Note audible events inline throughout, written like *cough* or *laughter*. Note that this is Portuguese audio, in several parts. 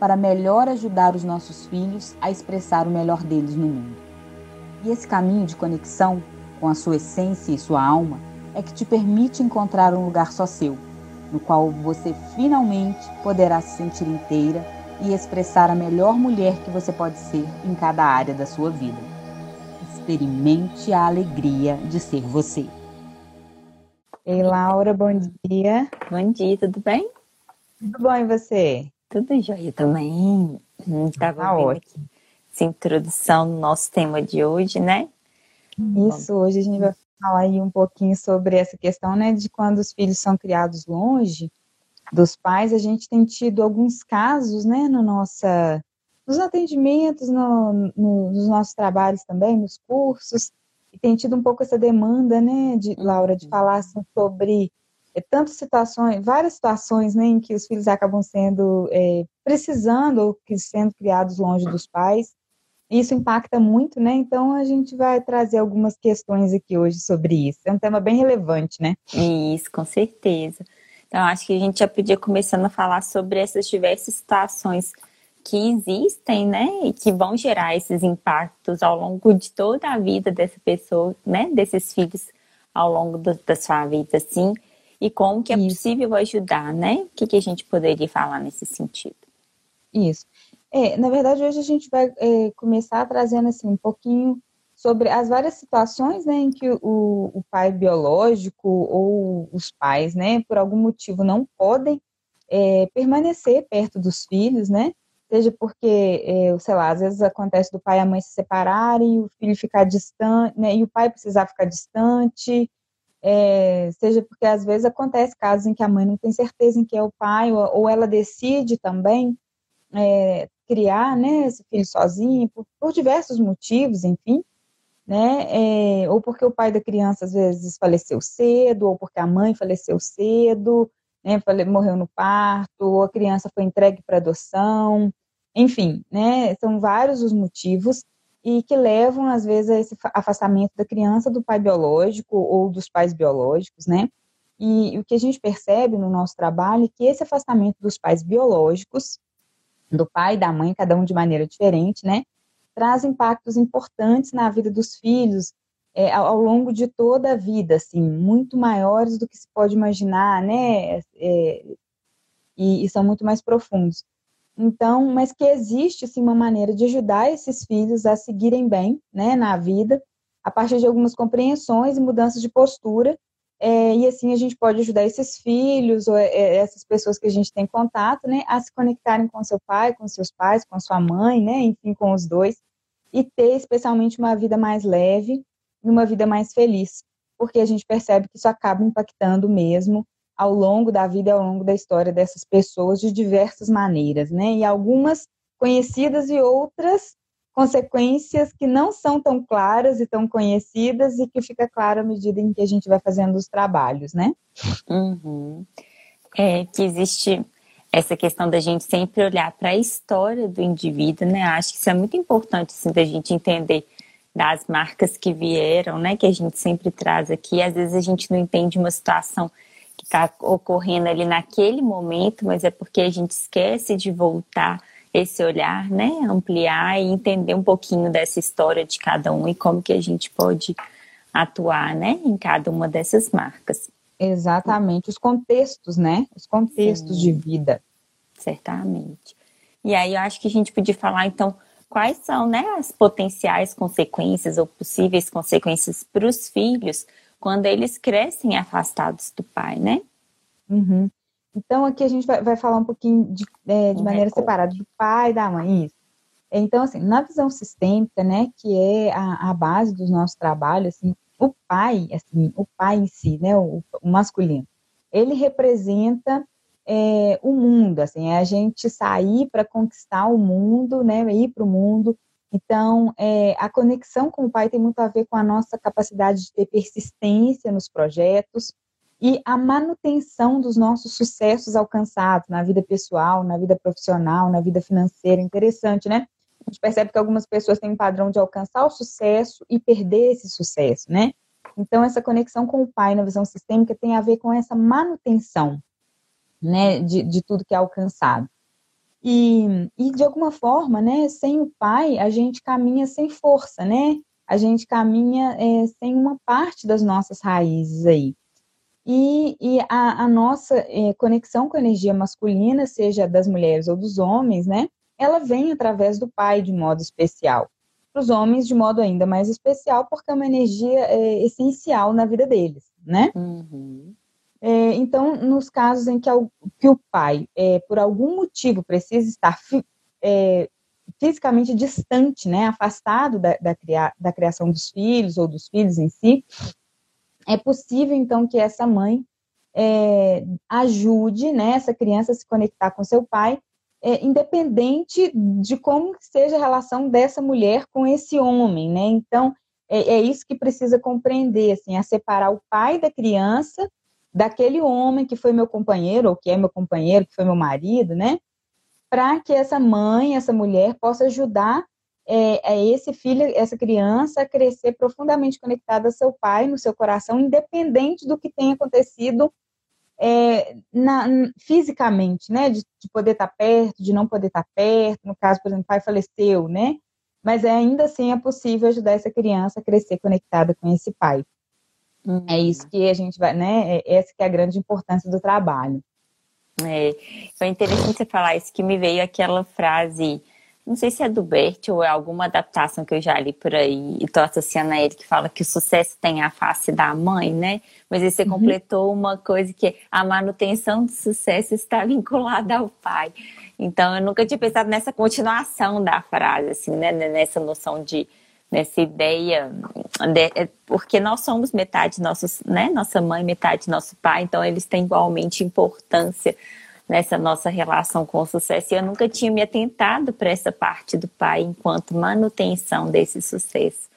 para melhor ajudar os nossos filhos a expressar o melhor deles no mundo. E esse caminho de conexão com a sua essência e sua alma é que te permite encontrar um lugar só seu, no qual você finalmente poderá se sentir inteira e expressar a melhor mulher que você pode ser em cada área da sua vida. Experimente a alegria de ser você. Ei, Laura, bom dia. Bom dia, tudo bem? Tudo bom e você? Tudo jóia também. Estava tá ótimo. essa introdução no nosso tema de hoje, né? Isso, hoje a gente vai falar aí um pouquinho sobre essa questão, né, de quando os filhos são criados longe dos pais, a gente tem tido alguns casos, né, no nossa, nos atendimentos, no, no, nos nossos trabalhos também, nos cursos, e tem tido um pouco essa demanda, né, de Laura, de falar assim, sobre é, tantas situações, várias situações, né, em que os filhos acabam sendo é, precisando ou que sendo criados longe dos pais. Isso impacta muito, né? Então a gente vai trazer algumas questões aqui hoje sobre isso. É um tema bem relevante, né? Isso, com certeza. Então acho que a gente já podia começando a falar sobre essas diversas situações que existem, né, e que vão gerar esses impactos ao longo de toda a vida dessa pessoa, né, desses filhos ao longo do, da sua vida, assim, e como que é Isso. possível ajudar, né? O que, que a gente poderia falar nesse sentido? Isso. É, na verdade, hoje a gente vai é, começar trazendo assim um pouquinho sobre as várias situações né, em que o, o pai biológico ou os pais, né, por algum motivo não podem é, permanecer perto dos filhos, né? Seja porque, é, sei lá, às vezes acontece do pai e a mãe se separarem, o filho ficar distante, né, e o pai precisar ficar distante, é, seja porque às vezes acontece casos em que a mãe não tem certeza em que é o pai, ou, ou ela decide também é, criar né, esse filho sozinho, por, por diversos motivos, enfim, né, é, ou porque o pai da criança às vezes faleceu cedo, ou porque a mãe faleceu cedo, né, morreu no parto, ou a criança foi entregue para adoção, enfim, né, são vários os motivos e que levam, às vezes, a esse afastamento da criança do pai biológico ou dos pais biológicos, né? E, e o que a gente percebe no nosso trabalho é que esse afastamento dos pais biológicos, do pai e da mãe, cada um de maneira diferente, né? Traz impactos importantes na vida dos filhos é, ao, ao, longo de toda a vida, assim, muito maiores do que se pode imaginar, né? É, e, e são muito mais profundos. Então, mas que existe sim uma maneira de ajudar esses filhos a seguirem bem, né, na vida, a partir de algumas compreensões e mudanças de postura. É, e assim a gente pode ajudar esses filhos ou é, essas pessoas que a gente tem contato, né, a se conectarem com seu pai, com seus pais, com sua mãe, né, enfim, com os dois, e ter especialmente uma vida mais leve e uma vida mais feliz, porque a gente percebe que isso acaba impactando mesmo ao longo da vida, ao longo da história dessas pessoas de diversas maneiras, né? E algumas conhecidas e outras consequências que não são tão claras e tão conhecidas e que fica claro à medida em que a gente vai fazendo os trabalhos, né? Uhum. É que existe essa questão da gente sempre olhar para a história do indivíduo, né? Acho que isso é muito importante, assim, da gente entender das marcas que vieram, né? Que a gente sempre traz aqui. Às vezes a gente não entende uma situação que está ocorrendo ali naquele momento, mas é porque a gente esquece de voltar esse olhar, né, ampliar e entender um pouquinho dessa história de cada um e como que a gente pode atuar, né, em cada uma dessas marcas. Exatamente, os contextos, né, os contextos Sim. de vida. Certamente. E aí eu acho que a gente podia falar então quais são, né, as potenciais consequências ou possíveis consequências para os filhos quando eles crescem afastados do pai, né? Uhum. Então, aqui a gente vai, vai falar um pouquinho de, é, de maneira separada do pai e da mãe, isso. Então, assim, na visão sistêmica, né, que é a, a base dos nossos trabalhos, assim, o pai, assim, o pai em si, né, o, o masculino, ele representa é, o mundo, assim, é a gente sair para conquistar o mundo, né, ir para o mundo. Então, é, a conexão com o pai tem muito a ver com a nossa capacidade de ter persistência nos projetos e a manutenção dos nossos sucessos alcançados na vida pessoal, na vida profissional, na vida financeira. Interessante, né? A gente percebe que algumas pessoas têm um padrão de alcançar o sucesso e perder esse sucesso, né? Então, essa conexão com o pai na visão sistêmica tem a ver com essa manutenção, né, de, de tudo que é alcançado. E, e, de alguma forma, né, sem o pai, a gente caminha sem força, né? A gente caminha é, sem uma parte das nossas raízes aí. E, e a, a, nossa é, conexão com a energia masculina, seja das mulheres ou dos homens, né? Ela vem através do pai de modo especial para os homens de modo ainda mais especial, porque é uma energia é, essencial na vida deles, né? Uhum. É, então, nos casos em que, que o pai, é, por algum motivo, precisa estar fi, é, fisicamente distante, né, afastado da, da, da criação dos filhos ou dos filhos em si, é possível, então, que essa mãe é, ajude né, essa criança a se conectar com seu pai é, independente de como seja a relação dessa mulher com esse homem, né? Então, é, é, isso que precisa compreender, assim, a separar o pai da criança daquele homem que foi meu companheiro, ou que é meu companheiro, que foi meu marido, né? Para que essa mãe, essa mulher, possa ajudar é, é esse filho, essa criança a crescer profundamente conectada ao seu pai, no seu coração, independente do que tenha acontecido é, na, fisicamente, né, de, de poder estar tá perto, de não poder estar tá perto, no caso, por exemplo, o pai faleceu, né, mas ainda assim é possível ajudar essa criança a crescer conectada com esse pai. Uhum. É isso que a gente vai, né, é, essa que é a grande importância do trabalho. É, foi interessante você falar isso, que me veio aquela frase não sei se é do Bert ou é alguma adaptação que eu já li por aí e tô associando a ele que fala que o sucesso tem a face da mãe, né? Mas aí você uhum. completou uma coisa que a manutenção do sucesso está *laughs* vinculada ao pai. Então eu nunca tinha pensado nessa continuação da frase, assim, né? Nessa noção de nessa ideia, de, é, porque nós somos metade nossos, né? Nossa mãe, metade nosso pai, então eles têm igualmente importância nessa nossa relação com o sucesso. E eu nunca tinha me atentado para essa parte do pai enquanto manutenção desse sucesso.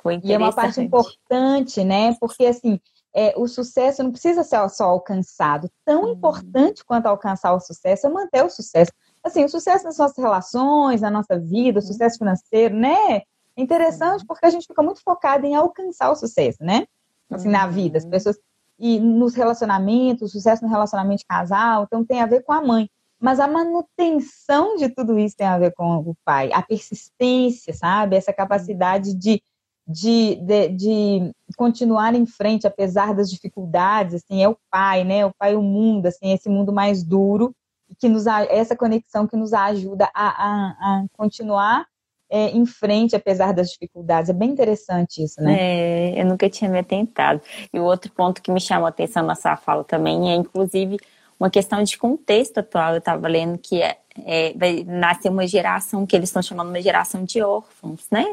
Foi e é uma parte importante, né? Porque assim, é, o sucesso não precisa ser só alcançado. Tão hum. importante quanto alcançar o sucesso é manter o sucesso. Assim, o sucesso nas nossas relações, na nossa vida, o uhum. sucesso financeiro, né? É interessante porque a gente fica muito focado em alcançar o sucesso, né? Assim, na vida. As uhum. pessoas e nos relacionamentos, sucesso no relacionamento de casal, então tem a ver com a mãe. Mas a manutenção de tudo isso tem a ver com o pai, a persistência, sabe? Essa capacidade de, de, de, de continuar em frente apesar das dificuldades, assim, é o pai, né? O pai, o mundo, assim, esse mundo mais duro, que nos essa conexão que nos ajuda a, a, a continuar é, em frente, apesar das dificuldades. É bem interessante isso, né? É, eu nunca tinha me atentado. E o outro ponto que me chamou a atenção na sua fala também é, inclusive, uma questão de contexto atual. Eu estava lendo que é, é, vai nascer uma geração que eles estão chamando uma geração de órfãos, né?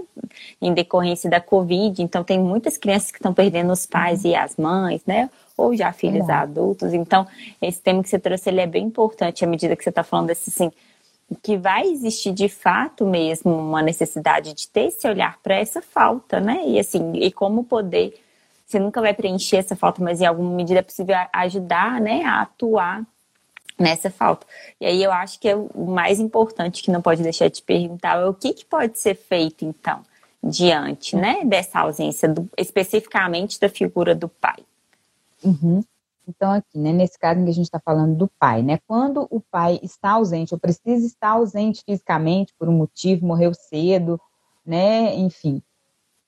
Em decorrência da Covid. Então, tem muitas crianças que estão perdendo os pais e as mães, né? Ou já filhos é. adultos. Então, esse tema que você trouxe ele é bem importante à medida que você está falando desse, assim, que vai existir de fato mesmo uma necessidade de ter esse olhar para essa falta, né? E assim, e como poder, você nunca vai preencher essa falta, mas em alguma medida é possível ajudar, né, a atuar nessa falta. E aí eu acho que é o mais importante que não pode deixar de perguntar é o que, que pode ser feito então diante, né, dessa ausência do, especificamente da figura do pai. Uhum. Então, aqui, né, nesse caso em que a gente está falando do pai, né, quando o pai está ausente ou precisa estar ausente fisicamente por um motivo, morreu cedo, né, enfim,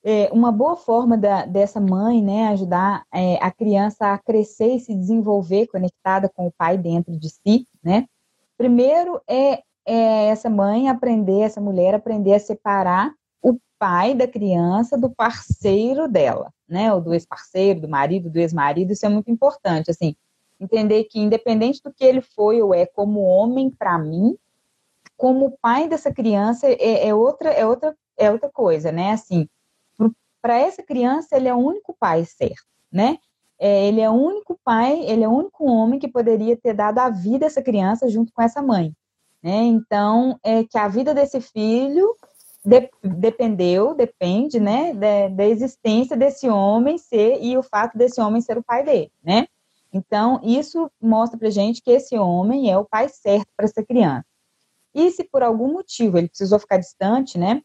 é, uma boa forma da, dessa mãe, né, ajudar é, a criança a crescer e se desenvolver conectada com o pai dentro de si, né, primeiro é, é essa mãe aprender, essa mulher aprender a separar pai da criança do parceiro dela, né? Ou do ex-parceiro, do marido, do ex-marido, isso é muito importante, assim, entender que independente do que ele foi ou é como homem para mim, como pai dessa criança é, é, outra é outra é outra coisa, né? Assim, para essa criança ele é o único pai certo, né? é, ele é o único pai, ele é o único homem que poderia ter dado a vida a essa criança junto com essa mãe. Né? Então, é que a vida desse filho de, dependeu, depende, né, da, da, existência desse homem ser e o fato desse homem ser o pai dele, né? Então, isso mostra pra gente que esse homem é o pai certo para essa criança. E se por algum motivo ele precisou ficar distante, né?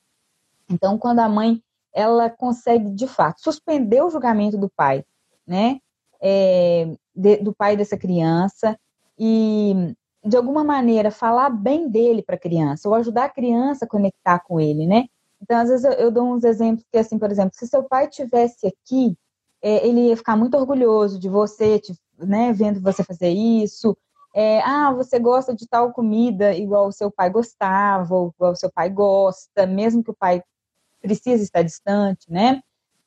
Então, quando a mãe ela consegue de fato suspender o julgamento do pai, né? É, de, do pai dessa criança e de alguma maneira falar bem dele para a criança ou ajudar a criança a conectar com ele, né? Então, às vezes eu, eu dou uns exemplos que assim, por exemplo, se seu pai tivesse aqui, é, ele ia ficar muito orgulhoso de você, te, né, vendo você fazer isso. É, ah, você gosta de tal comida igual o seu pai gostava, ou igual o seu pai gosta, mesmo que o pai precise estar distante, né?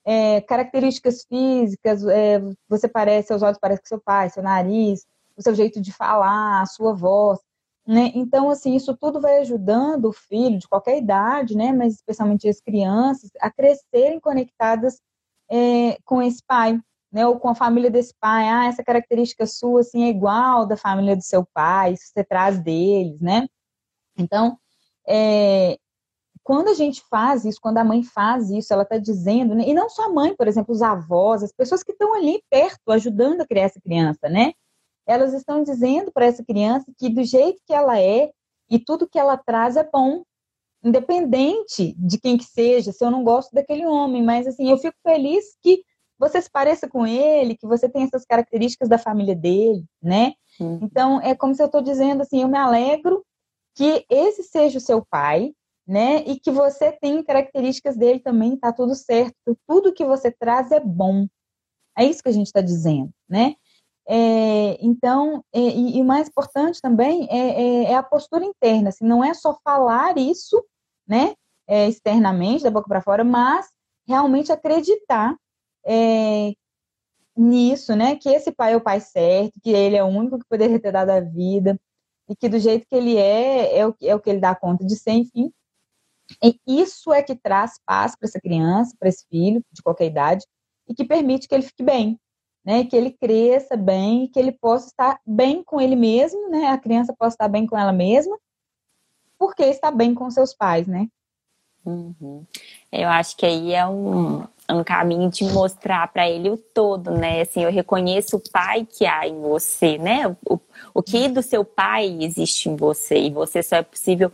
É, características físicas, é, você parece, seus olhos parecem com seu pai, seu nariz, o seu jeito de falar, a sua voz, né? Então, assim, isso tudo vai ajudando o filho de qualquer idade, né? Mas especialmente as crianças, a crescerem conectadas é, com esse pai, né? Ou com a família desse pai. Ah, essa característica sua, assim, é igual da família do seu pai, isso você traz deles, né? Então, é, quando a gente faz isso, quando a mãe faz isso, ela está dizendo, né? e não só a mãe, por exemplo, os avós, as pessoas que estão ali perto, ajudando a criar essa criança, né? Elas estão dizendo para essa criança que do jeito que ela é e tudo que ela traz é bom, independente de quem que seja, se eu não gosto daquele homem, mas assim, eu fico feliz que você se pareça com ele, que você tem essas características da família dele, né? Então, é como se eu estou dizendo assim, eu me alegro que esse seja o seu pai, né? E que você tem características dele também, tá tudo certo. Tudo que você traz é bom. É isso que a gente está dizendo, né? É, então, é, e, o mais importante também é, é, é, a postura interna, assim, não é só falar isso, né, é, externamente, da boca para fora, mas realmente acreditar é, nisso, né, que esse pai é o pai certo, que ele é o único que poderia ter dado a vida, e que do jeito que ele é, é o, é o que ele dá conta de ser, enfim. E isso é que traz paz para essa criança, para esse filho, de qualquer idade, e que permite que ele fique bem, né? Que ele cresça bem, que ele possa estar bem com ele mesmo, né? A criança possa estar bem com ela mesma, porque está bem com seus pais, né? Uhum. Eu acho que aí é um, um caminho de mostrar para ele o todo, né? Assim, eu reconheço o pai que há em você, né? O, o que do seu pai existe em você e você só é possível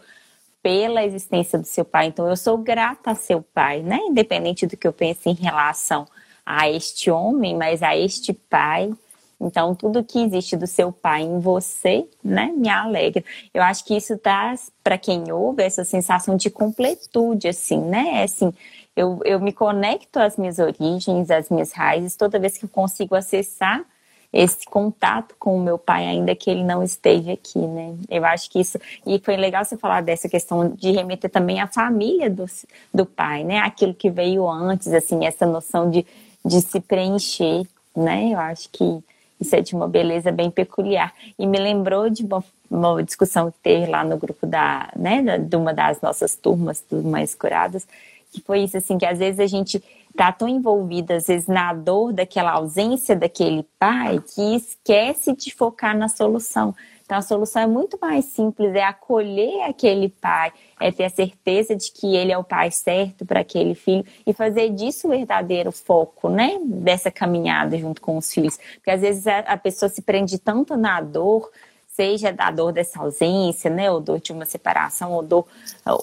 pela existência do seu pai. Então, eu sou grata a seu pai, né? Independente do que eu pense em relação a este homem, mas a este pai. Então, tudo que existe do seu pai em você, né, me alegra. Eu acho que isso dá para quem ouve essa sensação de completude, assim, né? Assim, eu, eu me conecto às minhas origens, às minhas raízes, toda vez que eu consigo acessar esse contato com o meu pai, ainda que ele não esteja aqui, né? Eu acho que isso. E foi legal você falar dessa questão de remeter também à família do, do pai, né? Aquilo que veio antes, assim, essa noção de, de se preencher, né? Eu acho que isso é de uma beleza bem peculiar. E me lembrou de uma, uma discussão que teve lá no grupo da, né, de uma das nossas turmas, do Mais Curadas, que foi isso, assim, que às vezes a gente tá tão envolvido, às vezes, na dor daquela ausência daquele pai, que esquece de focar na solução. Então, a solução é muito mais simples, é acolher aquele pai, é ter a certeza de que ele é o pai certo para aquele filho e fazer disso o verdadeiro foco, né? Dessa caminhada junto com os filhos. Porque às vezes a, pessoa se prende tanto na dor seja da dor dessa ausência, né, ou dor de uma separação, ou dor,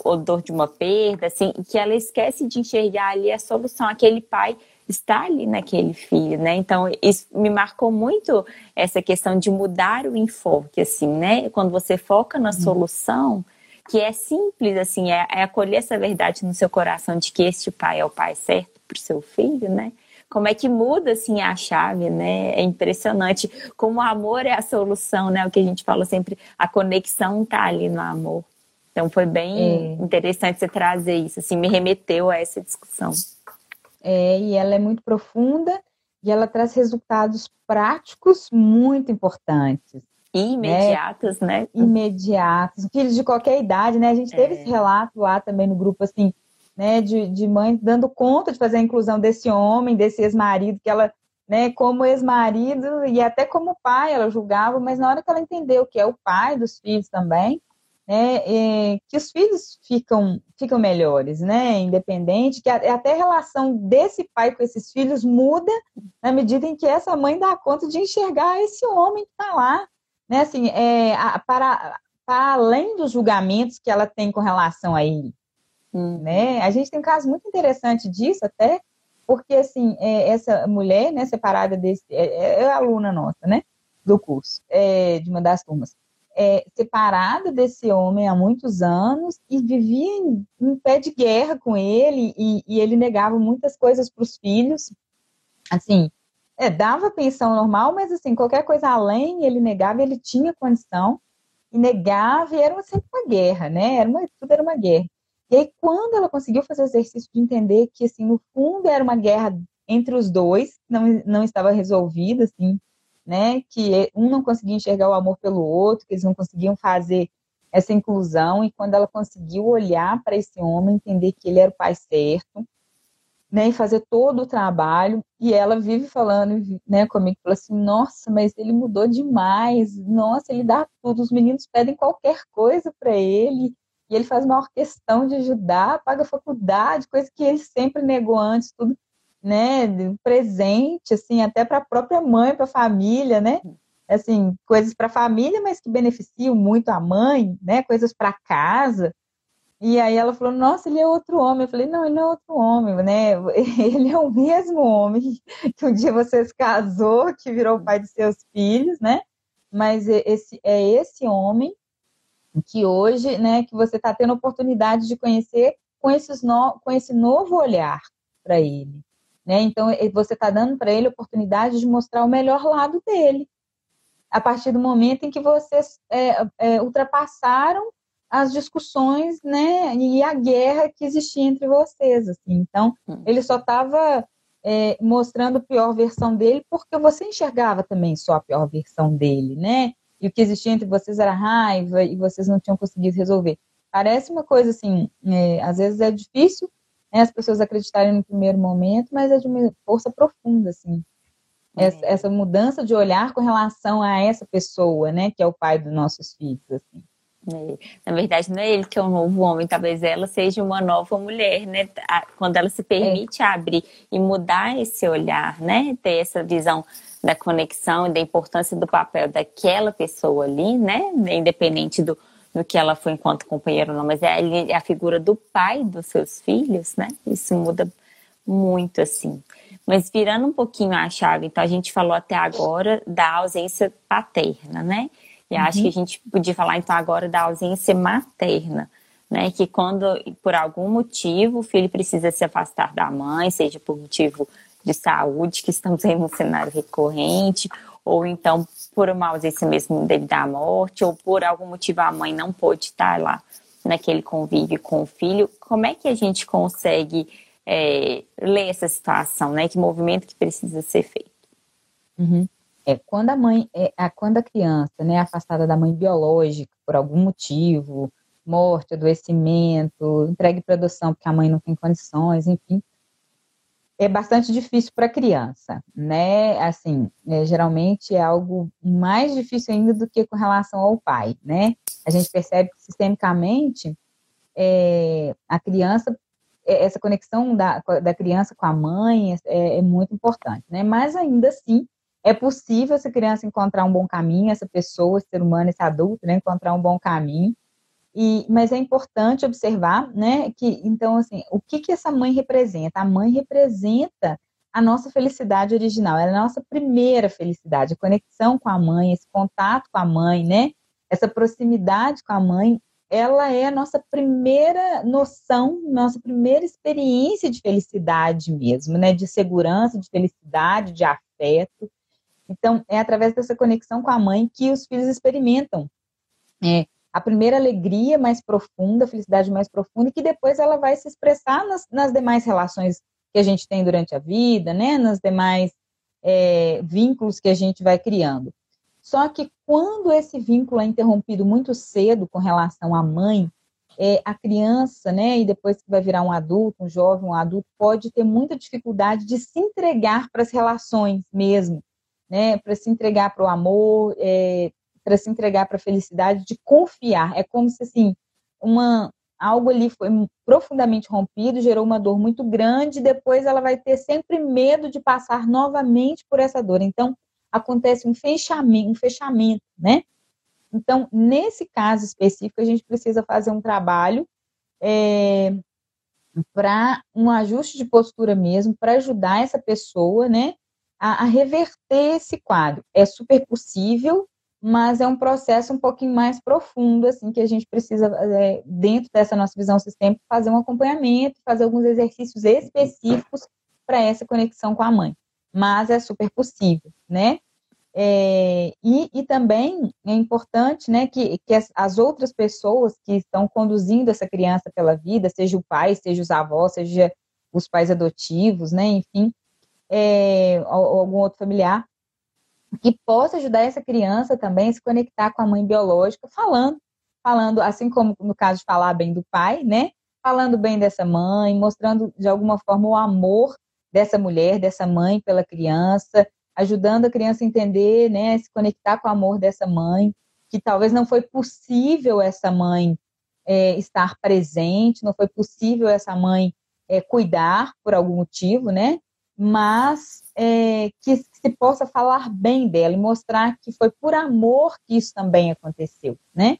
ou dor de uma perda, assim, que ela esquece de enxergar ali a solução, aquele pai está ali naquele filho, né? Então, isso me marcou muito essa questão de mudar o enfoque, assim, né? Quando você foca na uhum. solução, que é simples, assim, é, é acolher essa verdade no seu coração de que este pai é o pai certo para o seu filho, né? Como é que muda assim a chave, né? É impressionante como o amor é a solução, né? O que a gente fala sempre, a conexão tá ali no amor. Então foi bem é. interessante você trazer isso, assim, me remeteu a essa discussão. É, e ela é muito profunda e ela traz resultados práticos muito importantes. E imediatos, né? né? Imediatos. Filhos de qualquer idade, né? A gente teve é. esse relato lá também no grupo, assim, né, de, de mãe dando conta de fazer a inclusão desse homem, desse ex-marido que ela né, como ex-marido e até como pai, ela julgava, mas na hora que ela entendeu que é o pai dos filhos também, né, é, que os filhos ficam, ficam melhores, né, independente, que até a relação desse pai com esses filhos muda na medida em que essa mãe dá conta de enxergar esse homem que está lá, né, assim, é, para, para além dos julgamentos que ela tem com relação a ele, hum. né, a gente tem um caso muito interessante disso até, porque, assim, é, essa mulher, né, separada desse, é, é, é aluna nossa, né, do curso, é, de uma das turmas, é, separada desse homem há muitos anos e vivia em, em pé de guerra com ele e, e ele negava muitas coisas para os filhos, assim, é, dava pensão normal, mas assim, qualquer coisa além, ele negava, ele tinha condição, e negava, e era sempre uma guerra, né? Era uma, tudo era uma guerra. E aí, quando ela conseguiu fazer o exercício de entender que, assim, no fundo era uma guerra entre os dois, não, não estava resolvida, assim, né? Que um não conseguia enxergar o amor pelo outro, que eles não conseguiam fazer essa inclusão, e quando ela conseguiu olhar para esse homem, entender que ele era o pai certo, né, e fazer todo o trabalho, e ela vive falando, né, comigo, falou assim, nossa, mas ele mudou demais, nossa, ele dá tudo, os meninos pedem qualquer coisa para ele, e ele faz maior questão de ajudar, paga faculdade, coisa que ele sempre negou antes, tudo, né, presente, assim, até para a própria mãe, para a família, né, assim, coisas para a família, mas que beneficiam muito a mãe, né, coisas para casa. E aí ela falou, nossa, ele é outro homem. Eu falei, não, ele não é outro homem, né? *laughs* Ele é o mesmo homem que um dia você se casou, que virou pai de seus filhos, né? Mas esse é esse homem que hoje, né, que você está tendo oportunidade de conhecer com, esses no, com esse novo olhar para ele. Né? Então, você está dando para ele a oportunidade de mostrar o melhor lado dele. A partir do momento em que vocês é, é, ultrapassaram as discussões né, e a guerra que existia entre vocês. Assim. Então, hum. ele só estava é, mostrando a pior versão dele porque você enxergava também só a pior versão dele, né? E o que existia entre vocês era raiva e vocês não tinham conseguido resolver. Parece uma coisa assim, é, às vezes é difícil né, as pessoas acreditarem no primeiro momento, mas é de uma força profunda, assim. Essa, é. essa, mudança de olhar com relação a essa pessoa, né, que é o pai dos nossos filhos, assim. É. Na verdade, não é ele que é um novo homem, talvez ela seja uma nova mulher, né? Quando ela se permite é. abrir e mudar esse olhar, né? Ter essa visão da conexão e da importância do papel daquela pessoa ali, né? Independente do, do que ela foi enquanto companheiro ou não, mas é, é a figura do pai dos seus filhos, né? Isso muda muito, assim. Mas virando um pouquinho a chave, então a gente falou até agora da ausência paterna, né? E uhum. acho que a gente podia falar então agora da ausência materna, né? Que quando, por algum motivo, o filho precisa se afastar da mãe, seja por motivo de saúde, que estamos aí no cenário recorrente, ou então por uma ausência mesmo devido à morte, ou por algum motivo a mãe não pôde estar lá naquele convívio com o filho, como é que a gente consegue é, ler essa situação, né? Que movimento que precisa ser feito? Uhum. É, quando a mãe, é, quando a criança né, é afastada da mãe biológica por algum motivo, morte, adoecimento, entregue para adoção porque a mãe não tem condições, enfim, é bastante difícil para a criança, né? Assim, é, geralmente é algo mais difícil ainda do que com relação ao pai, né? A gente percebe que sistemicamente é, a criança, é, essa conexão da, da criança com a mãe é, é, muito importante, né? Mas ainda assim é possível essa criança encontrar um bom caminho, essa pessoa, esse ser humano, esse adulto, né? Encontrar um bom caminho e, mas é importante observar, né, que então assim, o que que essa mãe representa? A mãe representa a nossa felicidade original, é a nossa primeira felicidade, a conexão com a mãe, esse contato com a mãe, né? Essa proximidade com a mãe, ela é a nossa primeira noção, nossa primeira experiência de felicidade mesmo, né? De segurança, de felicidade, de afeto. Então, é através dessa conexão com a mãe que os filhos experimentam é, a primeira alegria mais profunda, a felicidade mais profunda, e que depois ela vai se expressar nas, nas demais relações que a gente tem durante a vida, né? Nas demais é, vínculos que a gente vai criando. Só que quando esse vínculo é interrompido muito cedo com relação à mãe, é, a criança, né, e depois que vai virar um adulto, um jovem, um adulto, pode ter muita dificuldade de se entregar para as relações mesmo, né, para se entregar para o amor, é, para se entregar para a felicidade, de confiar. É como se assim uma algo ali foi profundamente rompido, gerou uma dor muito grande, depois ela vai ter sempre medo de passar novamente por essa dor. Então acontece um fechamento, um fechamento, né? Então, nesse caso específico, a gente precisa fazer um trabalho é, para um ajuste de postura mesmo, para ajudar essa pessoa, né, a, a, reverter esse quadro. É super possível, mas é um processo um pouquinho mais profundo, assim, que a gente precisa, é, dentro dessa nossa visão sistêmica, fazer um acompanhamento, fazer alguns exercícios específicos para essa conexão com a mãe. Mas é super possível, né? É, e, e, também é importante né, que, que as, as, outras pessoas que estão conduzindo essa criança pela vida, seja o pai, seja os avós, seja os pais adotivos, né, enfim, é, ou, algum outro familiar, que possa ajudar essa criança também a se conectar com a mãe biológica, falando, falando, assim como no caso de falar bem do pai, né, falando bem dessa mãe, mostrando de alguma forma o amor dessa mulher, dessa mãe pela criança, ajudando a criança a entender, né, se conectar com o amor dessa mãe, que talvez não foi possível essa mãe é, estar presente, não foi possível essa mãe é, cuidar por algum motivo, né? Mas é, que se possa falar bem dela e mostrar que foi por amor que isso também aconteceu, né?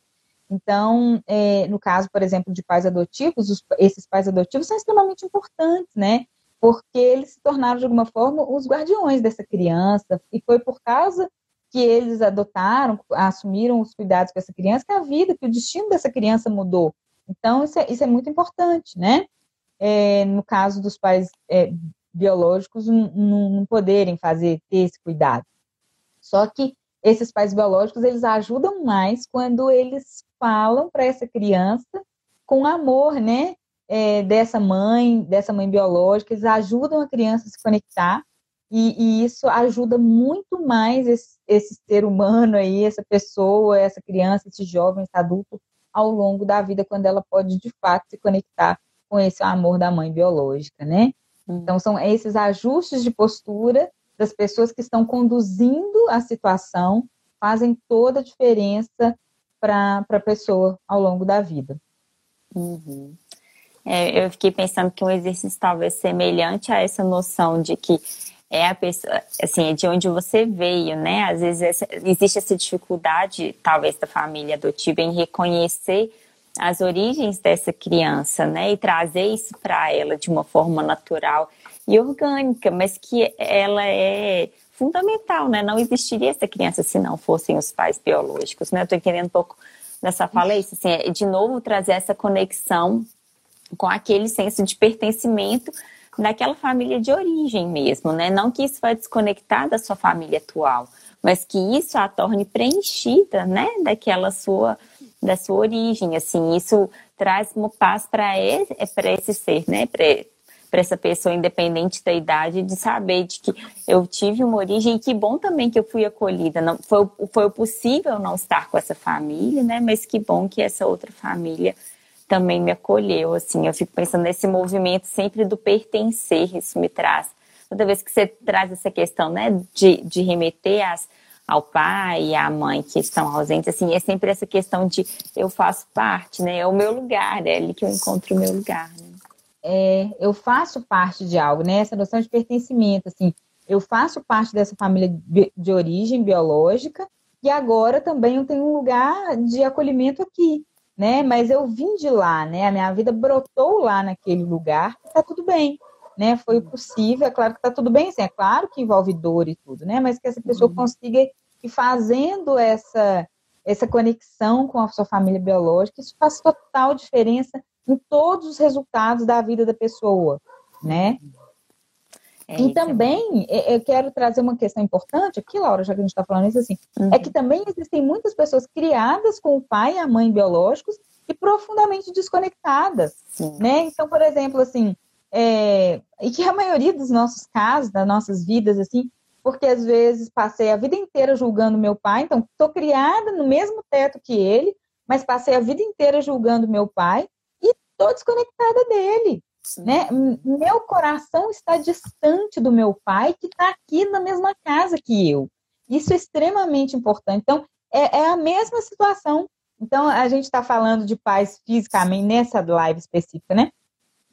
Então, é, no caso, por exemplo, de pais adotivos, os, esses pais adotivos são extremamente importantes, né? porque eles se tornaram, de alguma forma, os guardiões dessa criança, e foi por causa que eles adotaram, assumiram os cuidados com essa criança, que a vida, que o destino dessa criança mudou. Então, isso é, isso é muito importante, né? É, no caso dos pais é, biológicos não, poderem fazer, ter esse cuidado. Só que esses pais biológicos, eles ajudam mais quando eles falam para essa criança com amor, né? é, dessa mãe, dessa mãe biológica, eles ajudam a criança a se conectar e, e isso ajuda muito mais esse, esse, ser humano aí, essa pessoa, essa criança, esse jovem, esse adulto ao longo da vida, quando ela pode de fato se conectar com esse amor da mãe biológica, né? Então são esses ajustes de postura das pessoas que estão conduzindo a situação fazem toda a diferença para a pessoa ao longo da vida. Uhum. É, eu fiquei pensando que um exercício talvez semelhante a essa noção de que é a pessoa, assim, é de onde você veio, né? Às vezes essa, existe essa dificuldade, talvez, da família adotiva em reconhecer as origens dessa criança, né? E trazer isso para ela de uma forma natural e orgânica, mas que ela é fundamental, né? Não existiria essa criança se não fossem os pais biológicos, né? Eu tô entendendo um pouco dessa fala isso, assim, é de novo trazer essa conexão com aquele senso de pertencimento daquela família de origem mesmo, né? Não que isso vai desconectar da sua família atual, mas que isso a torne preenchida, né? Daquela sua da sua origem, assim, isso traz uma paz para esse, para esse ser, né? Para essa pessoa independente da idade de saber de que eu tive uma origem e que bom também que eu fui acolhida, não foi foi possível não estar com essa família, né? Mas que bom que essa outra família também me acolheu, assim, eu fico pensando nesse movimento sempre do pertencer, isso me traz. Toda vez que você traz essa questão, né, de, de remeter as, ao pai e à mãe que estão ausentes, assim, é sempre essa questão de eu faço parte, né, é o meu lugar, é ali que eu encontro o meu lugar, né. É, eu faço parte de algo, né, essa noção de pertencimento, assim, eu faço parte dessa família de origem biológica e agora também eu tenho um lugar de acolhimento aqui, né? Mas eu vim de lá, né? A minha vida brotou lá naquele lugar, tá tudo bem, né? Foi possível, é claro que tá tudo bem, assim, é claro que envolve dor e tudo, né? Mas que essa pessoa uhum. consiga ir fazendo essa essa conexão com a sua família biológica, isso faz total diferença em todos os resultados da vida da pessoa, né? É, e também é eu quero trazer uma questão importante aqui, Laura, já que a gente está falando isso assim, uhum. é que também existem muitas pessoas criadas com o pai e a mãe biológicos e profundamente desconectadas, Sim. né? Então, por exemplo, assim, é, e que a maioria dos nossos casos, das nossas vidas, assim, porque às vezes passei a vida inteira julgando meu pai, então estou criada no mesmo teto que ele, mas passei a vida inteira julgando meu pai e tô desconectada dele. Né? Meu coração está distante do meu pai, que está aqui na mesma casa que eu. Isso é extremamente importante. Então, é, é a mesma situação. Então, a gente está falando de pais fisicamente, nessa live específica, né?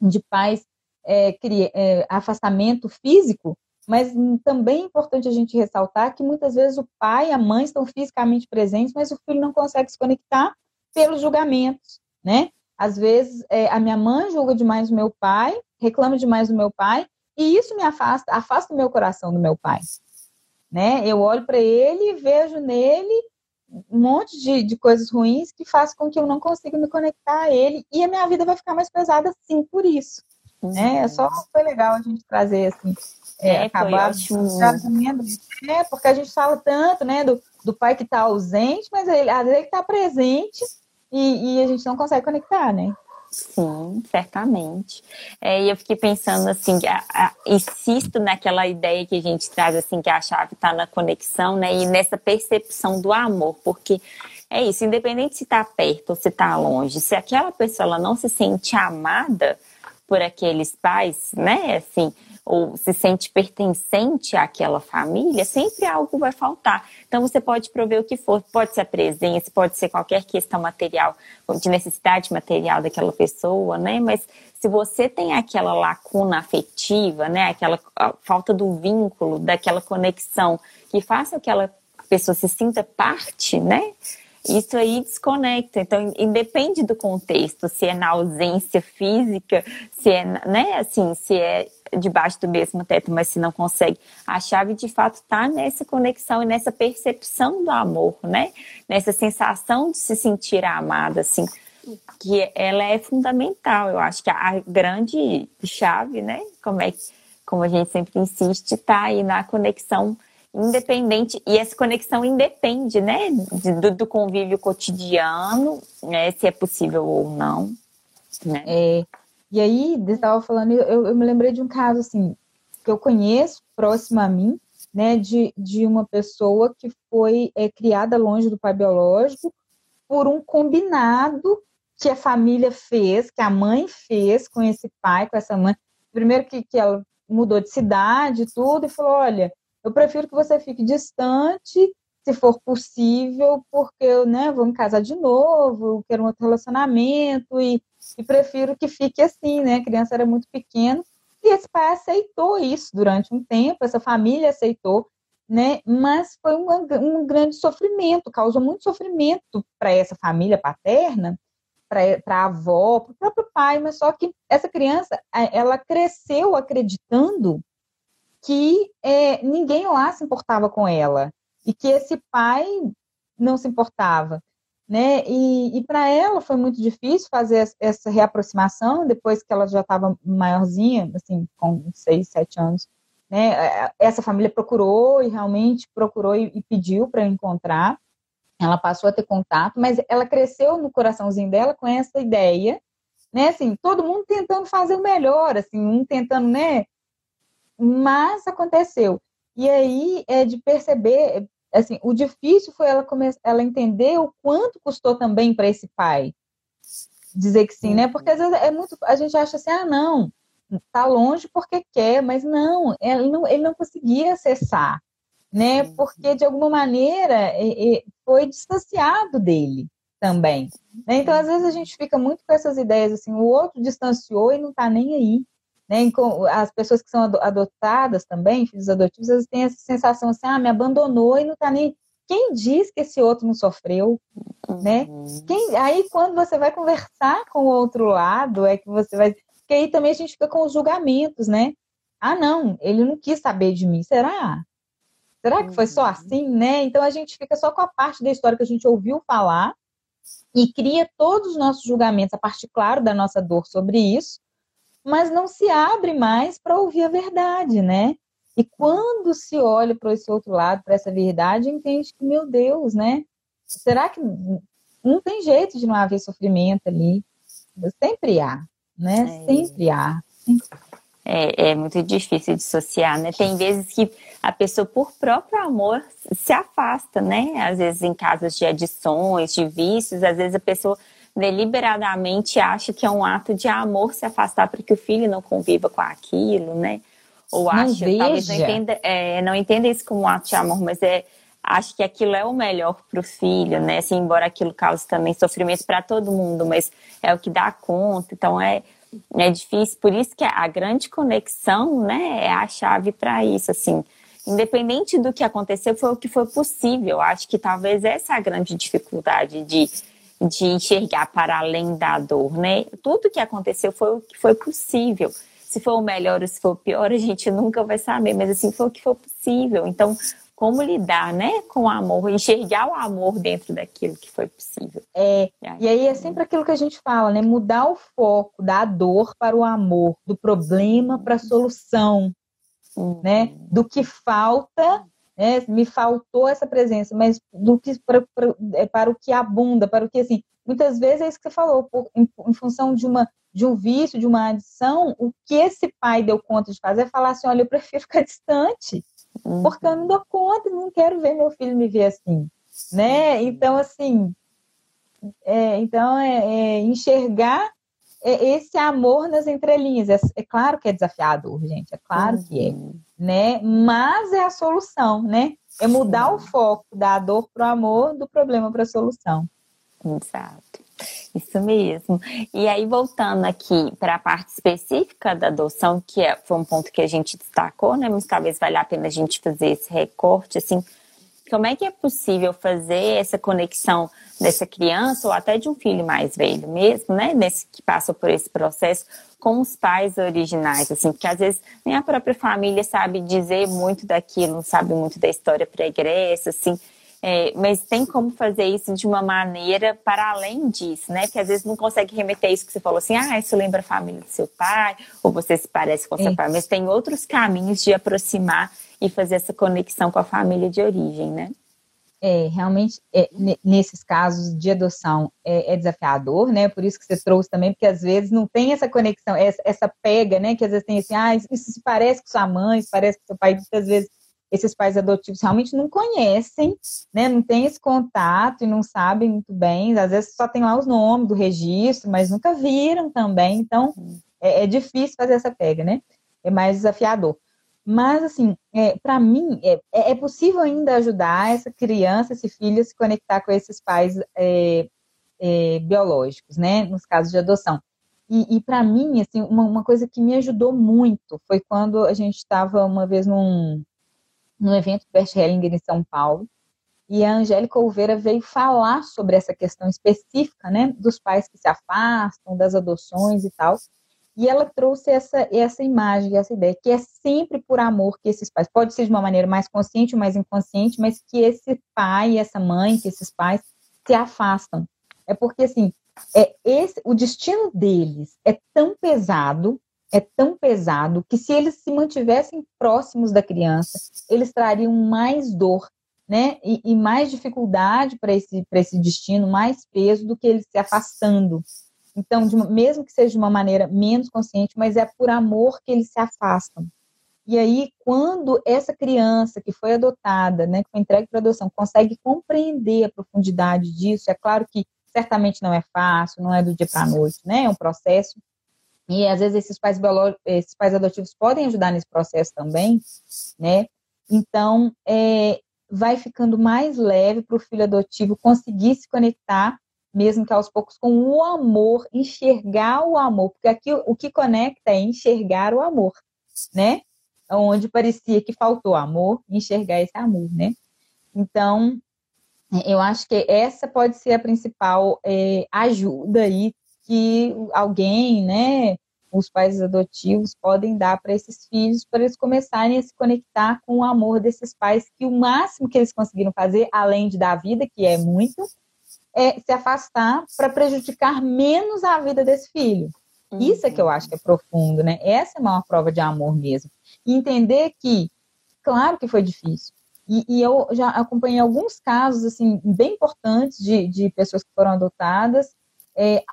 De pais é, é, afastamento físico, mas também é importante a gente ressaltar que muitas vezes o pai e a mãe estão fisicamente presentes, mas o filho não consegue se conectar pelos julgamentos, né? Às vezes é, a minha mãe julga demais o meu pai, reclama demais do meu pai, e isso me afasta, afasta o meu coração do meu pai. Né? Eu olho para ele e vejo nele um monte de, de coisas ruins que faz com que eu não consiga me conectar a ele, e a minha vida vai ficar mais pesada sim por isso. Né? É só foi legal a gente trazer assim. É, é acabar trazendo, é, porque a gente fala tanto, né, do, do pai que está ausente, mas ele, às vezes ele está presente e, e a gente não consegue conectar, né? Sim, certamente. É, e eu fiquei pensando assim, a, a, insisto naquela ideia que a gente traz assim, que a chave está na conexão, né? E nessa percepção do amor, porque é isso, independente se está perto ou se está longe, se aquela pessoa ela não se sente amada por aqueles pais, né? Assim, ou se sente pertencente àquela família, sempre algo vai faltar. Então você pode prover o que for, pode ser a presença, pode ser qualquer questão material, de necessidade material daquela pessoa, né? Mas se você tem aquela lacuna afetiva, né, aquela falta do vínculo, daquela conexão que faça aquela pessoa se sinta parte, né? Isso aí desconecta. Então, independe do contexto, se é na ausência física, se é, né, assim, se é debaixo do mesmo teto, mas se não consegue. A chave de fato está nessa conexão e nessa percepção do amor, né? Nessa sensação de se sentir amada, assim, que ela é fundamental. Eu acho que a grande chave, né? Como é como a gente sempre insiste, está aí na conexão independente e essa conexão independe, né, do, do convívio cotidiano, né, se é possível ou não. Né? É, e aí, estava falando, eu, eu me lembrei de um caso assim, que eu conheço próximo a mim, né, de, de uma pessoa que foi é, criada longe do pai biológico por um combinado que a família fez, que a mãe fez com esse pai, com essa mãe. Primeiro que, que ela mudou de cidade tudo, e falou: olha, eu prefiro que você fique distante, se for possível, porque eu né, vou me casar de novo, quero um outro relacionamento, e e prefiro que fique assim, né? A criança era muito pequena e esse pai aceitou isso durante um tempo, essa família aceitou, né? Mas foi um, um grande sofrimento, causou muito sofrimento para essa família paterna, para a avó, para o próprio pai, mas só que essa criança, ela cresceu acreditando que é, ninguém lá se importava com ela e que esse pai não se importava né? E, e para ela foi muito difícil fazer essa reaproximação depois que ela já estava maiorzinha, assim, com seis, sete anos. Né? É, essa família procurou e realmente procurou e, e pediu para encontrar. Ela passou a ter contato, mas ela cresceu no coraçãozinho dela com essa ideia, né? Assim, todo mundo tentando fazer o melhor, assim, um tentando, né? Mas aconteceu. E aí é de perceber, assim, o difícil foi ela começar, ela entender o quanto custou também para esse pai dizer que sim, né? Porque às vezes é muito, a gente acha assim, ah, não, tá longe porque quer, mas não, ele não, ele não conseguia acessar, né? Porque de alguma maneira foi distanciado dele também. Né? Então, às vezes a gente fica muito com essas ideias assim, o outro distanciou e não tá nem aí. Né? As pessoas que são adotadas também, filhos adotivos, eles têm essa sensação assim, ah, me abandonou e não está nem. Quem diz que esse outro não sofreu, né? uhum. né? Quem... Aí quando você vai conversar com o outro lado, é que você vai. Porque aí também a gente fica com os julgamentos, né? Ah, não, ele não quis saber de mim. Será? Será que foi só uhum. assim, né? Então a gente fica só com a parte da história que a gente ouviu falar e cria todos os nossos julgamentos a partir, claro, da nossa dor sobre isso, mas não se abre mais para ouvir a verdade, né? E quando se olha para esse outro lado, para essa verdade, entende que, meu Deus, né? Será que não tem jeito de não haver sofrimento ali? Sempre há, né? É. Sempre há. é, é, muito difícil dissociar, né? Tem vezes que a pessoa, por próprio amor, se afasta, né? Às vezes em casos de adições, de vícios, às vezes a pessoa deliberadamente acha que é um ato de amor se afastar para que o filho não conviva com aquilo, né? Ou acha, talvez não entenda, é, não entenda isso como um ato de amor, mas é acho que aquilo é o melhor para o filho, né? Assim, embora aquilo cause também sofrimento para todo mundo, mas é o que dá conta. Então é é difícil, por isso que a grande conexão, né, é a chave para isso, assim. Independente do que aconteceu, foi o que foi possível. Acho que talvez essa é a grande dificuldade de, de enxergar para além da dor, né? Tudo que aconteceu foi o que foi possível. Se for o melhor ou se for o pior, a gente nunca vai saber, mas assim, foi o que foi possível. Então, como lidar, né, com o amor, enxergar o amor dentro daquilo que foi possível. É, e aí é sempre aquilo que a gente fala, né, mudar o foco da dor para o amor, do problema para a solução, uhum. né, do que falta, né, me faltou essa presença, mas do que para, para, é para o que abunda, para o que assim, muitas vezes é isso que você falou, por, em, em função de uma de um vício, de uma adição, o que esse pai deu conta de fazer é falar assim, olha, eu prefiro ficar *laughs* distante, uhum. porque eu não dou conta, não quero ver meu filho me ver assim, né? Então, assim, é, então é, é enxergar é, esse amor nas entrelinhas. É, é, claro que é desafiador, gente, é claro uhum. que é, uhum. né? Mas é a solução, né? É mudar Sim. o foco da dor para o amor, do problema para a solução. Exato. Isso mesmo. E aí, voltando aqui para a parte específica da adoção, que é, foi um ponto que a gente destacou, né? Mas talvez valha a pena a gente fazer esse recorte, assim. Como é que é possível fazer essa conexão dessa criança ou até de um filho mais velho mesmo, né? Nesse que passa por esse processo com os pais originais, assim, porque às vezes nem a própria família sabe dizer muito daquilo, não sabe muito da história pregressa, assim. É, mas tem como fazer isso de uma maneira para além disso, né? Que às vezes não consegue remeter isso que você falou assim, ah, isso lembra a família do seu pai, ou você se parece com seu pai, mas tem outros caminhos de aproximar e fazer essa conexão com a família de origem, né? É, realmente, é, nesses casos de adoção é, é, desafiador, né? Por isso que você trouxe também, porque às vezes não tem essa conexão, essa, essa pega, né? Que às vezes tem assim, ah, isso, se parece com sua mãe, isso parece com seu pai, muitas vezes esses pais adotivos realmente não conhecem, né, não tem esse contato e não sabem muito bem, às vezes só tem lá os nomes do registro, mas nunca viram também, então é, é difícil fazer essa pega, né? É mais desafiador. Mas, assim, é, para mim, é, é, é, possível ainda ajudar essa criança, esse filho, a se conectar com esses pais é, é, biológicos, né? Nos casos de adoção. E, e para mim, assim, uma, uma, coisa que me ajudou muito foi quando a gente estava uma vez num, no evento do Bert Hellinger em São Paulo, e a Angélica Oliveira veio falar sobre essa questão específica, né, dos pais que se afastam, das adoções e tal. E ela trouxe essa, essa imagem, essa ideia, que é sempre por amor que esses pais, pode ser de uma maneira mais consciente ou mais inconsciente, mas que esse pai, essa mãe, que esses pais se afastam. É porque, assim, é esse, o destino deles é tão pesado é tão pesado que se eles se mantivessem próximos da criança, eles trariam mais dor, né? E, e mais dificuldade para esse, esse destino, mais peso do que eles se afastando. Então, uma, mesmo que seja de uma maneira menos consciente, mas é por amor que eles se afastam. E aí, quando essa criança que foi adotada, né, que foi entregue para adoção, consegue compreender a profundidade disso, é claro que certamente não é fácil, não é do dia para a noite, né? É um processo e às vezes esses pais esses pais adotivos podem ajudar nesse processo também, né? Então, é, vai ficando mais leve para o filho adotivo conseguir se conectar, mesmo que aos poucos, com o amor, enxergar o amor, porque aqui o que conecta é enxergar o amor, né? Onde parecia que faltou amor, enxergar esse amor, né? Então, eu acho que essa pode ser a principal é, ajuda aí que alguém, né, os pais adotivos podem dar para esses filhos para eles começarem a se conectar com o amor desses pais, que o máximo que eles conseguiram fazer, além de dar a vida, que é muito, é se afastar para prejudicar menos a vida desse filho. Isso é que eu acho que é profundo, né? Essa é uma prova de amor mesmo. E entender que, claro que foi difícil. E, e, eu já acompanhei alguns casos, assim, bem importantes de, de pessoas que foram adotadas, é,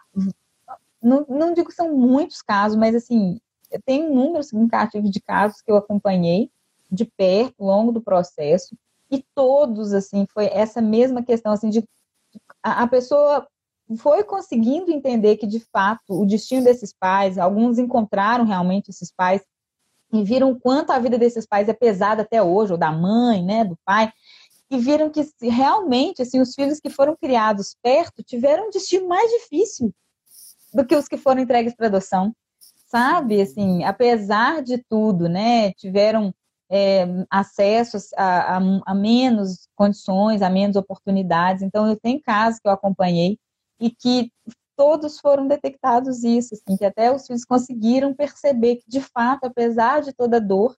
não, não digo que são muitos casos, mas assim, tem um número significativo de casos que eu acompanhei de perto, ao longo do processo, e todos, assim, foi essa mesma questão, assim, de a, a pessoa foi conseguindo entender que, de fato, o destino desses pais, alguns encontraram realmente esses pais e viram quanto a vida desses pais é pesada até hoje, ou da mãe, né, do pai, e viram que realmente, assim, os filhos que foram criados perto tiveram um destino mais difícil do que os que foram entregues para adoção, sabe? Assim, apesar de tudo, né, tiveram é, acesso a, a, a, menos condições, a menos oportunidades. Então, eu tenho casos que eu acompanhei e que todos foram detectados isso, assim, que até os filhos conseguiram perceber que, de fato, apesar de toda a dor,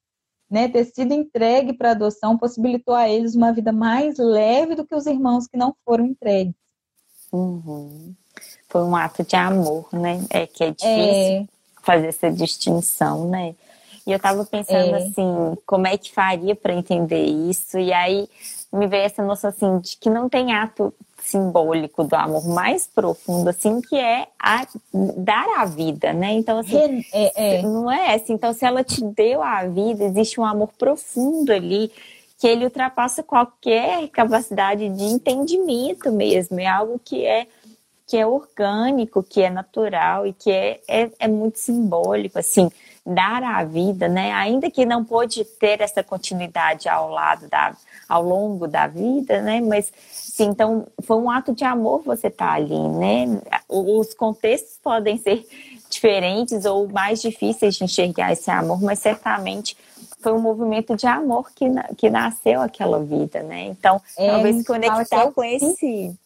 né, ter sido entregue para adoção possibilitou a eles uma vida mais leve do que os irmãos que não foram entregues. Uhum. Foi um ato de amor, né? É que é difícil é... fazer essa distinção, né? E eu estava pensando é. assim, como é que faria para entender isso? E aí me veio essa noção assim de que não tem ato simbólico do amor mais profundo, assim, que é a, dar a vida, né? Então, assim, é, é. não é assim. Então, se ela te deu a vida, existe um amor profundo ali que ele ultrapassa qualquer capacidade de entendimento mesmo. É algo que é que é orgânico, que é natural e que é, é, é muito simbólico, assim dar a vida, né? Ainda que não pôde ter essa continuidade ao lado da, ao longo da vida, né? Mas sim, então foi um ato de amor você estar tá ali, né? Os contextos podem ser diferentes ou mais difíceis de enxergar esse amor, mas certamente foi um movimento de amor que, que nasceu aquela vida, né? Então, é, talvez conectar com esse,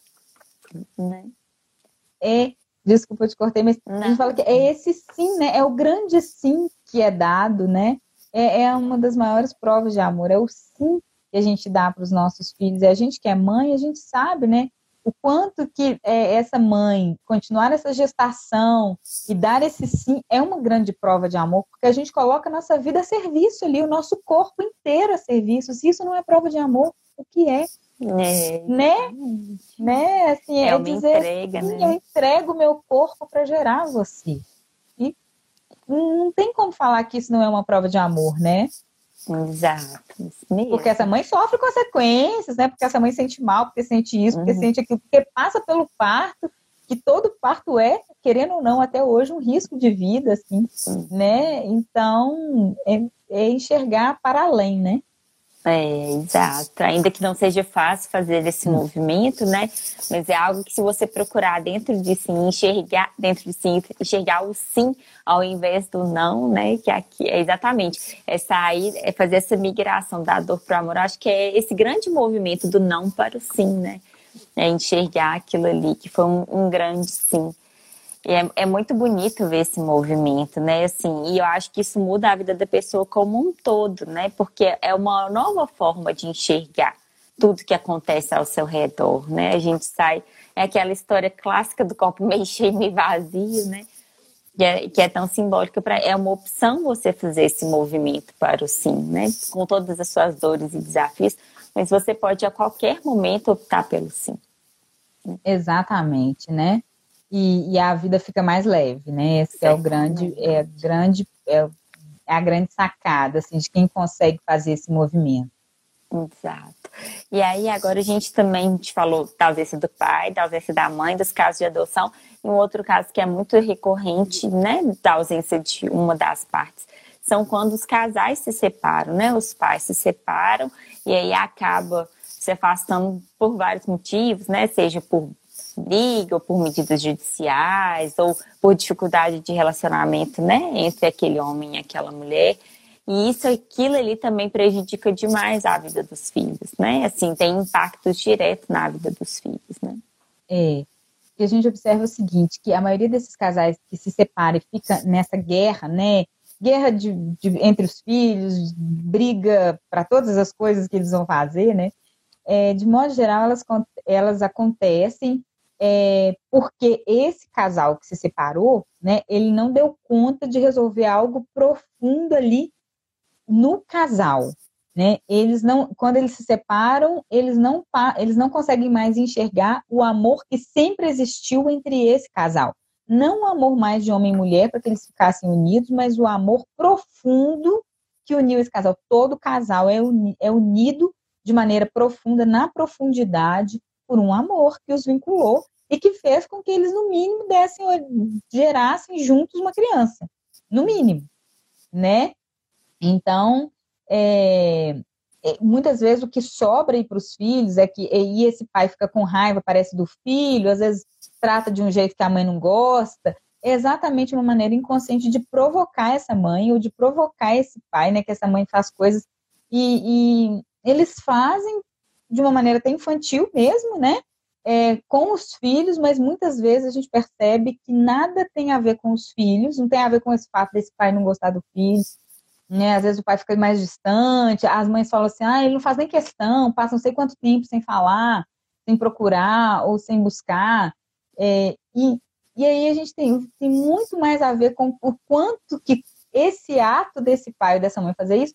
né? É, Desculpa, eu te cortei, mas Não. a gente fala que é esse sim, né? É o grande sim que é dado, né? É, é uma das maiores provas de amor, é o sim que a gente dá para os nossos filhos. E a gente que é mãe, a gente sabe, né? O quanto que é, essa mãe continuar essa gestação e dar esse sim é uma grande prova de amor, porque a gente coloca a nossa vida a serviço ali, o nosso corpo inteiro a serviço. Se isso não é prova de amor, o que é? É, né? Né? Assim, é, é dizer, entrega, assim, né? eu entrego meu corpo para gerar você. E não tem como falar que isso não é uma prova de amor, né? Exato. Porque essa mãe sofre consequências, né? Porque essa mãe sente mal, porque sente isso, porque uhum. sente aquilo, porque passa pelo parto, que todo parto é, querendo ou não, até hoje, um risco de vida, assim, uhum. né? Então, é, é enxergar para além, né? É, exato. Ainda que não seja fácil fazer esse hum. movimento, né? Mas é algo que se você procurar dentro de si, enxergar dentro de si, enxergar o sim ao invés do não, né? Que aqui é exatamente é sair, é fazer essa migração da dor para o amor. acho que é esse grande movimento do não para o sim, né? É enxergar aquilo ali que foi um, um grande sim. E é, é muito bonito ver esse movimento, né? Assim, e eu acho que isso muda a vida da pessoa como um todo, né? Porque é uma nova forma de enxergar tudo que acontece ao seu redor, né? A gente sai, é aquela história clássica do copo meio *laughs* cheio, meio vazio, né? Que é, que é tão simbólica para é uma opção você fazer esse movimento para o sim, né? Com todas as suas dores e desafios, mas você pode a qualquer momento optar pelo sim. Exatamente, né? E, e, a vida fica mais leve, né? Esse é o grande, é grande, é, é a grande sacada assim, de quem consegue fazer esse movimento. Exato. E aí agora a gente também te falou da ausência do pai, da ausência da mãe, dos casos de adoção, e um outro caso que é muito recorrente, né, da ausência de uma das partes, são quando os casais se separam, né? Os pais se separam e aí acaba se afastando por vários motivos, né? Seja por briga ou por medidas judiciais ou por dificuldade de relacionamento, né, entre aquele homem e aquela mulher. E isso, aquilo ali também prejudica demais a vida dos filhos, né? Assim, tem impactos diretos na vida dos filhos, né? É. E a gente observa o seguinte, que a maioria desses casais que se separam e fica nessa guerra, né? Guerra de, de entre os filhos, briga para todas as coisas que eles vão fazer, né? É, de modo geral, elas, elas acontecem é, porque esse casal que se separou, né, ele não deu conta de resolver algo profundo ali no casal, né? Eles não, quando eles se separam, eles não, eles não conseguem mais enxergar o amor que sempre existiu entre esse casal. não o amor mais de homem e mulher para que eles ficassem unidos, mas o amor profundo que uniu esse casal. Todo casal é, uni, é unido de maneira profunda, na profundidade, por um amor que os vinculou e que fez com que eles, no mínimo, dessem, gerassem juntos uma criança. No mínimo, né? Então, é, é, muitas vezes o que sobra para os filhos é que e esse pai fica com raiva, parece do filho, às vezes trata de um jeito que a mãe não gosta, é exatamente uma maneira inconsciente de provocar essa mãe ou de provocar esse pai, né? Que essa mãe faz coisas e, e eles fazem de uma maneira até infantil mesmo, né? É, com os filhos, mas muitas vezes a gente percebe que nada tem a ver com os filhos, não tem a ver com esse fato desse pai não gostar do filho, né? Às vezes o pai fica mais distante, as mães falam assim, ah, ele não faz nem questão, passa não sei quanto tempo sem falar, sem procurar ou sem buscar. É, e, e aí a gente tem, tem muito mais a ver com o quanto que esse ato desse pai ou dessa mãe fazer isso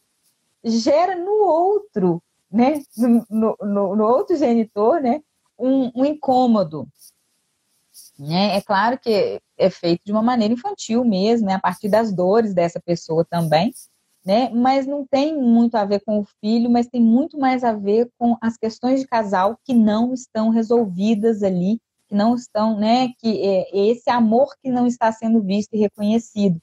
gera no outro, né? No, no, no outro genitor, né? Um, um incômodo. Né? É claro que é feito de uma maneira infantil mesmo, né? a partir das dores dessa pessoa também, né? Mas não tem muito a ver com o filho, mas tem muito mais a ver com as questões de casal que não estão resolvidas ali, que não estão, né? Que é esse amor que não está sendo visto e reconhecido.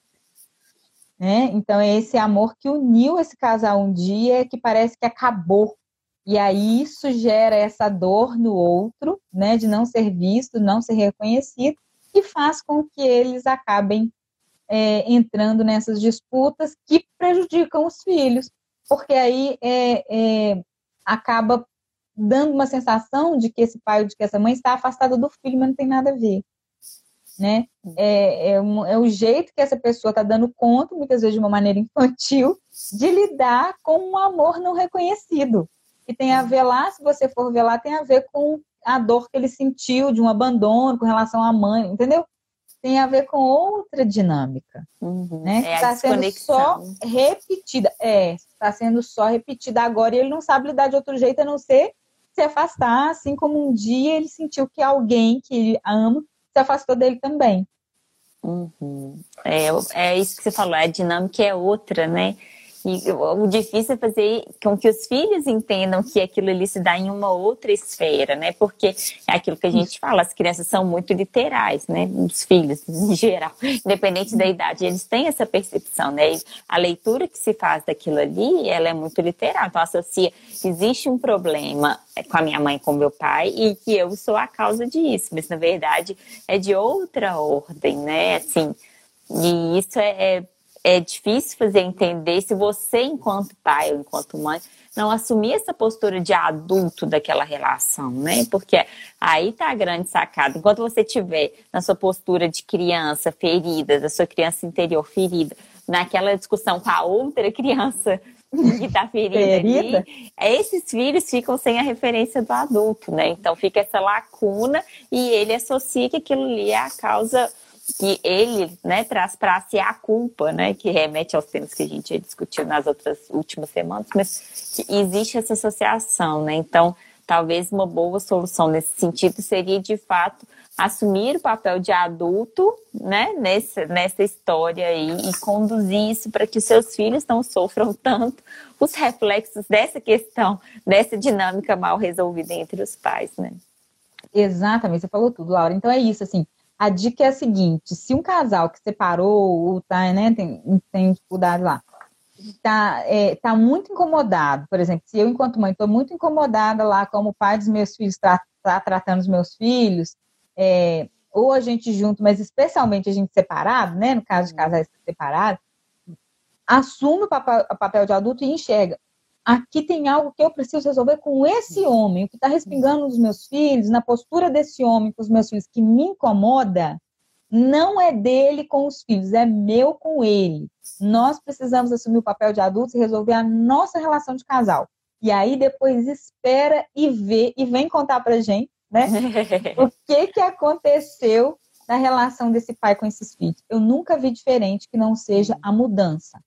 Né? Então é esse amor que uniu esse casal um dia que parece que acabou. E aí isso gera essa dor no outro, né, de não ser visto, não ser reconhecido, e faz com que eles acabem é, entrando nessas disputas que prejudicam os filhos, porque aí é, é, acaba dando uma sensação de que esse pai ou de que essa mãe está afastada do filho, mas não tem nada a ver. Né? É, é, um, é o jeito que essa pessoa está dando conta, muitas vezes de uma maneira infantil, de lidar com um amor não reconhecido. Que tem a ver lá, se você for ver lá, tem a ver com a dor que ele sentiu de um abandono com relação à mãe, entendeu? tem a ver com outra dinâmica, uhum. né? É está sendo só repetida. É, está sendo só repetida agora e ele não sabe lidar de outro jeito a não ser se afastar, assim como um dia ele sentiu que alguém que ele ama se afastou dele também. Uhum. É, é isso que você falou, a dinâmica é outra, né? E o difícil é fazer com que os filhos entendam que aquilo ali se dá em uma outra esfera, né? Porque é aquilo que a gente fala, as crianças são muito literais, né? Os filhos, em *laughs* geral, independente da idade, eles têm essa percepção, né? E a leitura que se faz daquilo ali, ela é muito literal. Então, associa, existe um problema com a minha mãe, com meu pai, e que eu sou a causa disso. Mas, na verdade, é de outra ordem, né? Assim, e isso é, é é difícil fazer entender se você, enquanto pai ou enquanto mãe, não assumir essa postura de adulto daquela relação, né? Porque aí tá a grande sacada. Enquanto você tiver na sua postura de criança ferida, da sua criança interior ferida, naquela discussão com a outra criança *laughs* que tá ferida, ferida? ali, esses filhos ficam sem a referência do adulto, né? Então fica essa lacuna e ele associa que aquilo ali é a causa que ele né, traz para si a culpa, né, que remete aos temas que a gente discutiu nas outras últimas semanas, mas existe essa associação, né? Então, talvez uma boa solução nesse sentido seria, de fato, assumir o papel de adulto, né, nessa, nessa história aí e conduzir isso para que seus filhos não sofram *laughs* tanto os reflexos dessa questão, dessa dinâmica mal resolvida entre os pais, né? Exatamente, você falou tudo, Laura. Então é isso, assim, a dica é a seguinte: se um casal que separou ou tá, né, tem, tem dificuldade lá, tá, é, tá muito incomodado, por exemplo, se eu, enquanto mãe, estou muito incomodada lá como o pai dos meus filhos está tá tratando os meus filhos, é, ou a gente junto, mas especialmente a gente separado, né, no caso de casais separados, assume o papel, o papel de adulto e enxerga aqui tem algo que eu preciso resolver com esse homem, o que está respingando nos meus filhos, na postura desse homem com os meus filhos, que me incomoda, não é dele com os filhos, é meu com ele. Nós precisamos assumir o papel de adultos e resolver a nossa relação de casal. E aí depois espera e vê e vem contar pra gente, né? *laughs* o que que aconteceu na relação desse pai com esses filhos. Eu nunca vi diferente que não seja a mudança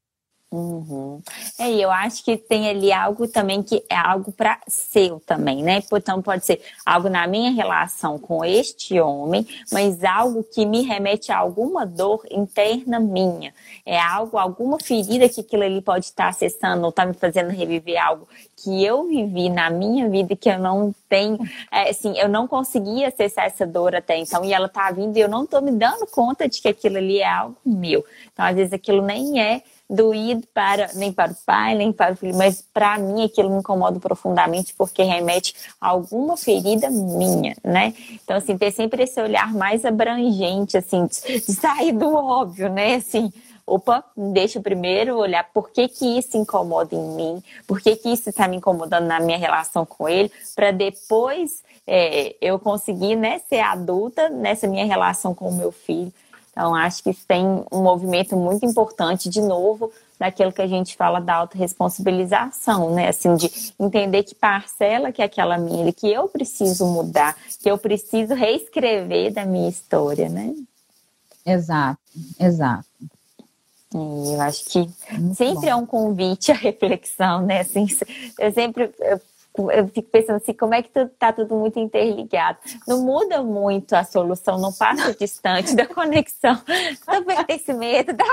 Uhum. É, eu acho que tem ali algo também que é algo para seu também, né? Então pode ser algo na minha relação com este homem, mas algo que me remete a alguma dor interna minha. É algo, alguma ferida que aquilo ali pode estar acessando ou está me fazendo reviver algo que eu vivi na minha vida que eu não tenho, é, assim, eu não conseguia acessar essa dor até então e ela tá vindo e eu não tô me dando conta de que aquilo ali é algo meu. Então às vezes aquilo nem é doído para nem para o pai, nem para o filho, mas para mim aquilo me incomoda profundamente porque remete a alguma ferida minha, né? Então assim, ter sempre esse olhar mais abrangente assim, de, sair do óbvio, né? Assim, opa, deixa eu primeiro olhar por que, que isso incomoda em mim, por que, que isso está me incomodando na minha relação com ele, para depois é, eu conseguir né, ser adulta nessa minha relação com o meu filho. Então, acho que isso tem um movimento muito importante, de novo, daquilo que a gente fala da autorresponsabilização, né? Assim, de entender que parcela que é aquela minha, que eu preciso mudar, que eu preciso reescrever da minha história, né? Exato, exato. Eu acho que muito sempre bom. é um convite à reflexão, né? Assim, eu sempre eu eu fico pensando assim, como é que está tudo muito interligado? Não muda muito a solução, não passa distante da conexão, do pertencimento, da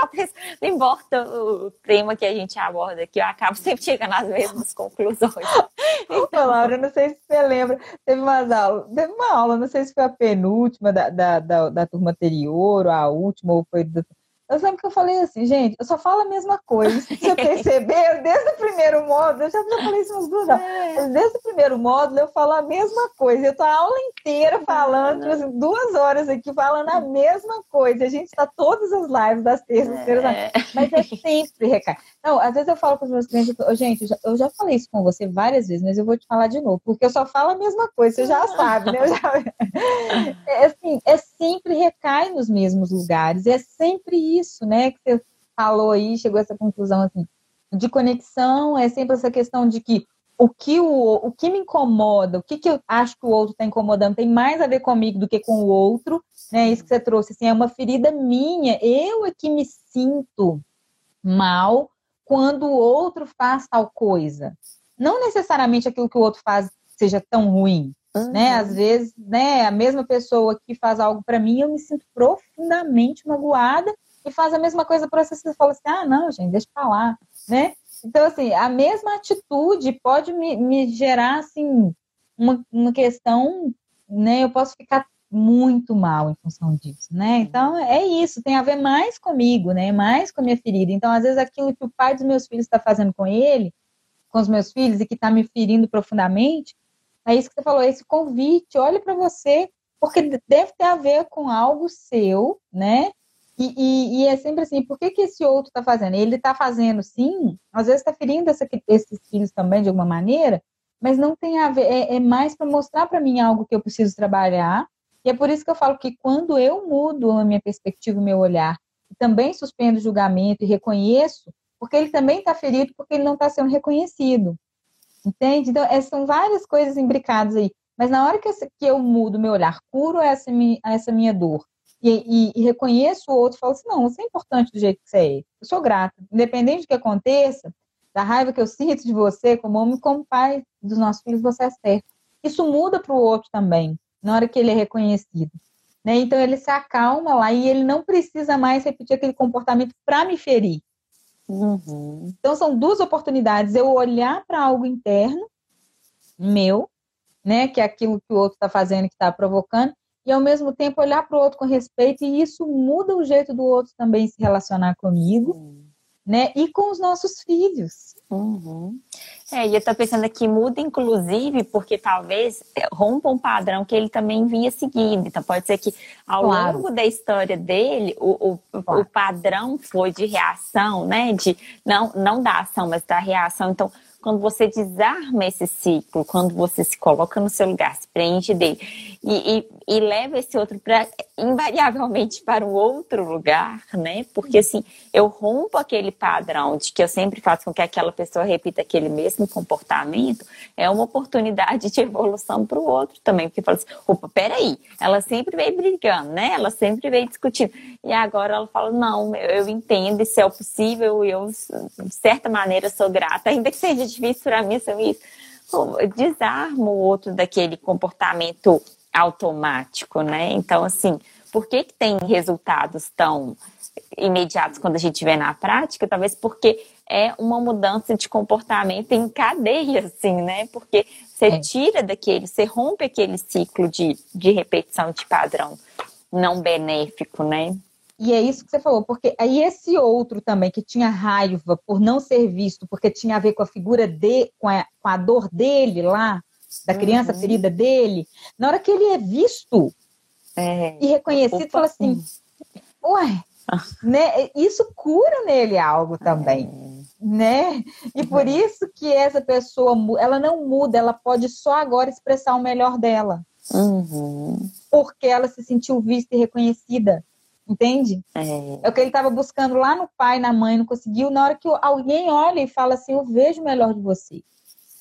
não importa o tema que a gente aborda aqui, eu acabo sempre chegando às mesmas conclusões. *laughs* Então, Laura, não sei se você lembra, teve umas aulas, teve uma aula, não sei se foi a penúltima da, da, da, da turma anterior, ou a última, ou foi do, eu lembro que eu falei assim, gente, eu só falo a mesma coisa. Você *laughs* percebeu? Desde o primeiro módulo, eu já, já falei isso umas duas vezes. Desde o primeiro módulo, eu falo a mesma coisa. Eu tô a aula inteira falando, tipo assim, duas horas aqui falando a mesma coisa. A gente está todas as lives das terças-feiras, é. mas é sempre recai. Não, às vezes eu falo com os meus clientes, eu, gente, eu já, eu já, falei isso com você várias vezes, mas eu vou te falar de novo, porque eu só falo a mesma coisa, você já sabe, né? Já... *laughs* É, assim, é sempre recai nos mesmos lugares, é sempre isso, né? Que você falou aí, chegou a essa conclusão assim, de conexão, é sempre essa questão de que o que, o, o que me incomoda, o que, que eu acho que o outro está incomodando, tem mais a ver comigo do que com o outro, né? Isso que você trouxe, assim, é uma ferida minha, eu é que me sinto mal quando o outro faz tal coisa. Não necessariamente aquilo que o outro faz seja tão ruim, uhum. né? Às vezes, né, a mesma pessoa que faz algo para mim, eu me sinto profundamente magoada e faz a mesma coisa para você, você fala assim: "Ah, não, gente, deixa pra lá", né? Então, assim, a mesma atitude pode me, me gerar, assim, uma, uma questão, né? Eu posso ficar muito mal em função disso, né? Então é isso, tem a ver mais comigo, né? Mais com a minha ferida. Então, às vezes, aquilo que o pai dos meus filhos está fazendo com ele, com os meus filhos, e que está me ferindo profundamente, é isso que você falou, esse convite, olhe para você, porque deve ter a ver com algo seu, né? E, e, e, é sempre assim, por que, que esse outro está fazendo? Ele está fazendo, sim, às vezes está ferindo essa, esses filhos também de alguma maneira, mas não tem a ver, é, é mais para mostrar para mim algo que eu preciso trabalhar, e é por isso que eu falo que quando eu mudo a minha perspectiva, o meu olhar, também suspendo o julgamento e reconheço, porque ele também está ferido porque ele não está sendo reconhecido. Entende? Então, é, são várias coisas imbricadas aí. Mas na hora que eu, que eu mudo meu olhar, curo essa, essa minha dor e, e, e, reconheço o outro, falo assim: não, você é importante do jeito que você é. Eu sou grata. Independente do que aconteça, da raiva que eu sinto de você, como homem, como pai dos nossos filhos, você é certo. Isso muda para o outro também na hora que ele é reconhecido. Né? Então ele se acalma lá e ele não precisa mais repetir aquele comportamento para me ferir. Uhum. Então são duas oportunidades: eu olhar para algo interno meu, né, que é aquilo que o outro está fazendo, que está provocando, e ao mesmo tempo olhar para o outro com respeito, e isso muda o jeito do outro também se relacionar comigo, uhum. né, e com os nossos filhos. Uhum. É, e eu estou pensando aqui, muda inclusive porque talvez rompa um padrão que ele também vinha seguindo. Então pode ser que ao claro. longo da história dele, o, o, claro. o, padrão foi de reação, né? De não, não da ação, mas da reação. Então, quando você desarma esse ciclo, quando você se coloca no seu lugar, se preenche dele e, e, e leva esse outro para invariavelmente para um outro lugar, né? Porque assim, eu rompo aquele padrão de que eu sempre faço com que aquela pessoa repita aquele mesmo comportamento, é uma oportunidade de evolução para o outro também, porque fala assim, opa, peraí, ela sempre veio brigando, né? Ela sempre veio discutindo. E agora ela fala, não, eu, eu entendo, isso é o possível, eu, de certa maneira, sou grata, *laughs* ainda que seja difícil para mim assumir isso. Desarmo o outro daquele comportamento automático, né? Então, assim, por que, que tem resultados tão imediatos quando a gente vê na prática? Talvez porque é uma mudança de comportamento em cadeia, assim, né? Porque você é. tira daquele, você rompe aquele ciclo de, de repetição de padrão não benéfico, né? E é isso que você falou, porque aí esse outro também que tinha raiva por não ser visto, porque tinha a ver com a figura de, com a, com a dor dele lá, da criança uhum. ferida dele, na hora que ele é visto é. e reconhecido, fala assim, ué, *laughs* né? Isso cura nele algo também, é. né? E por uhum. isso que essa pessoa, ela não muda, ela pode só agora expressar o melhor dela. Uhum. Porque ela se sentiu vista e reconhecida. Entende? É. é o que ele estava buscando lá no pai, na mãe, não conseguiu. Na hora que alguém olha e fala assim: Eu vejo o melhor de você.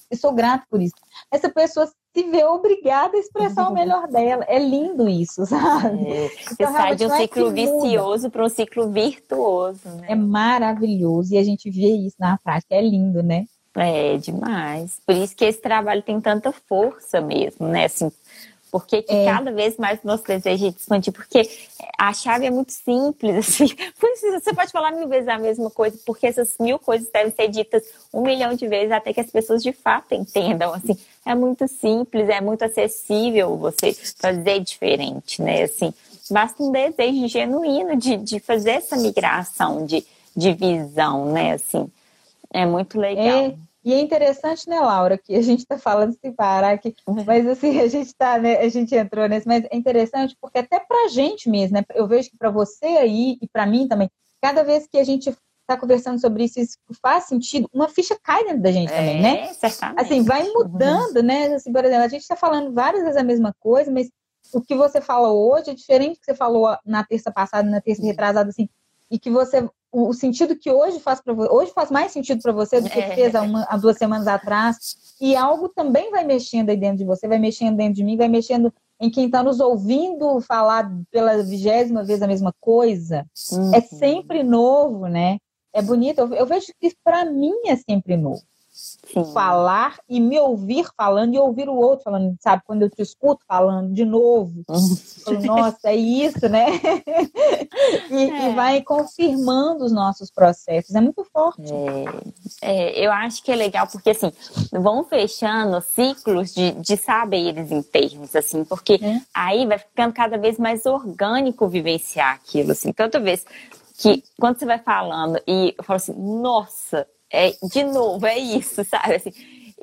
Eu sou grato por isso. Essa pessoa se vê obrigada a expressar o melhor dela. É lindo isso, *laughs* sabe? É. Você então, sai de um é ciclo é vicioso para um ciclo virtuoso, né? É maravilhoso e a gente vê isso na prática. É lindo, né? É demais. Por isso que esse trabalho tem tanta força mesmo, né? Assim, porque que é. cada vez mais o nosso desejo é de expandir, porque a chave é muito simples, *laughs* assim. Você pode falar mil vezes a mesma coisa, porque essas mil coisas devem ser ditas um milhão de vezes até que as pessoas de fato entendam, assim. É muito simples, é muito acessível você fazer diferente, né? Assim, basta um desejo genuíno de, de fazer essa migração de, de visão, né? Assim, é muito legal. É. E é interessante, né, Laura, que a gente está falando sem parar aqui, mas assim, a gente tá, né, a gente entrou nesse, mas é interessante porque até para a gente mesmo, né, eu vejo que para você aí e para mim também, cada vez que a gente está conversando sobre isso, isso faz sentido, uma ficha cai dentro da gente é, também, né? Certamente. Assim, vai mudando, uhum. né? Assim, por exemplo, a gente está falando várias vezes a mesma coisa, mas o que você fala hoje é diferente do que você falou na terça passada, na terça retrasada, assim, e que você o, sentido que hoje faz para você, hoje faz mais sentido para você do que é. fez há, uma, há duas semanas atrás. E algo também vai mexendo aí dentro de você, vai mexendo dentro de mim, vai mexendo em quem está nos ouvindo falar pela vigésima vez a mesma coisa. É uhum. É sempre novo, né? É bonito. Eu, eu vejo que para mim é sempre novo. Sim. falar e me ouvir falando e ouvir o outro falando, sabe? Quando eu te escuto falando de novo, *laughs* uhum. falo, nossa, é isso, né? *laughs* e, é. e, vai confirmando os nossos processos, é muito forte. É. é. eu acho que é legal porque assim vão fechando ciclos de, de saberes internos, assim, porque é. aí vai ficando cada vez mais orgânico vivenciar aquilo, assim. Toda vez que quando você vai falando e eu falo assim, nossa, é, de novo, é isso, sabe? Assim,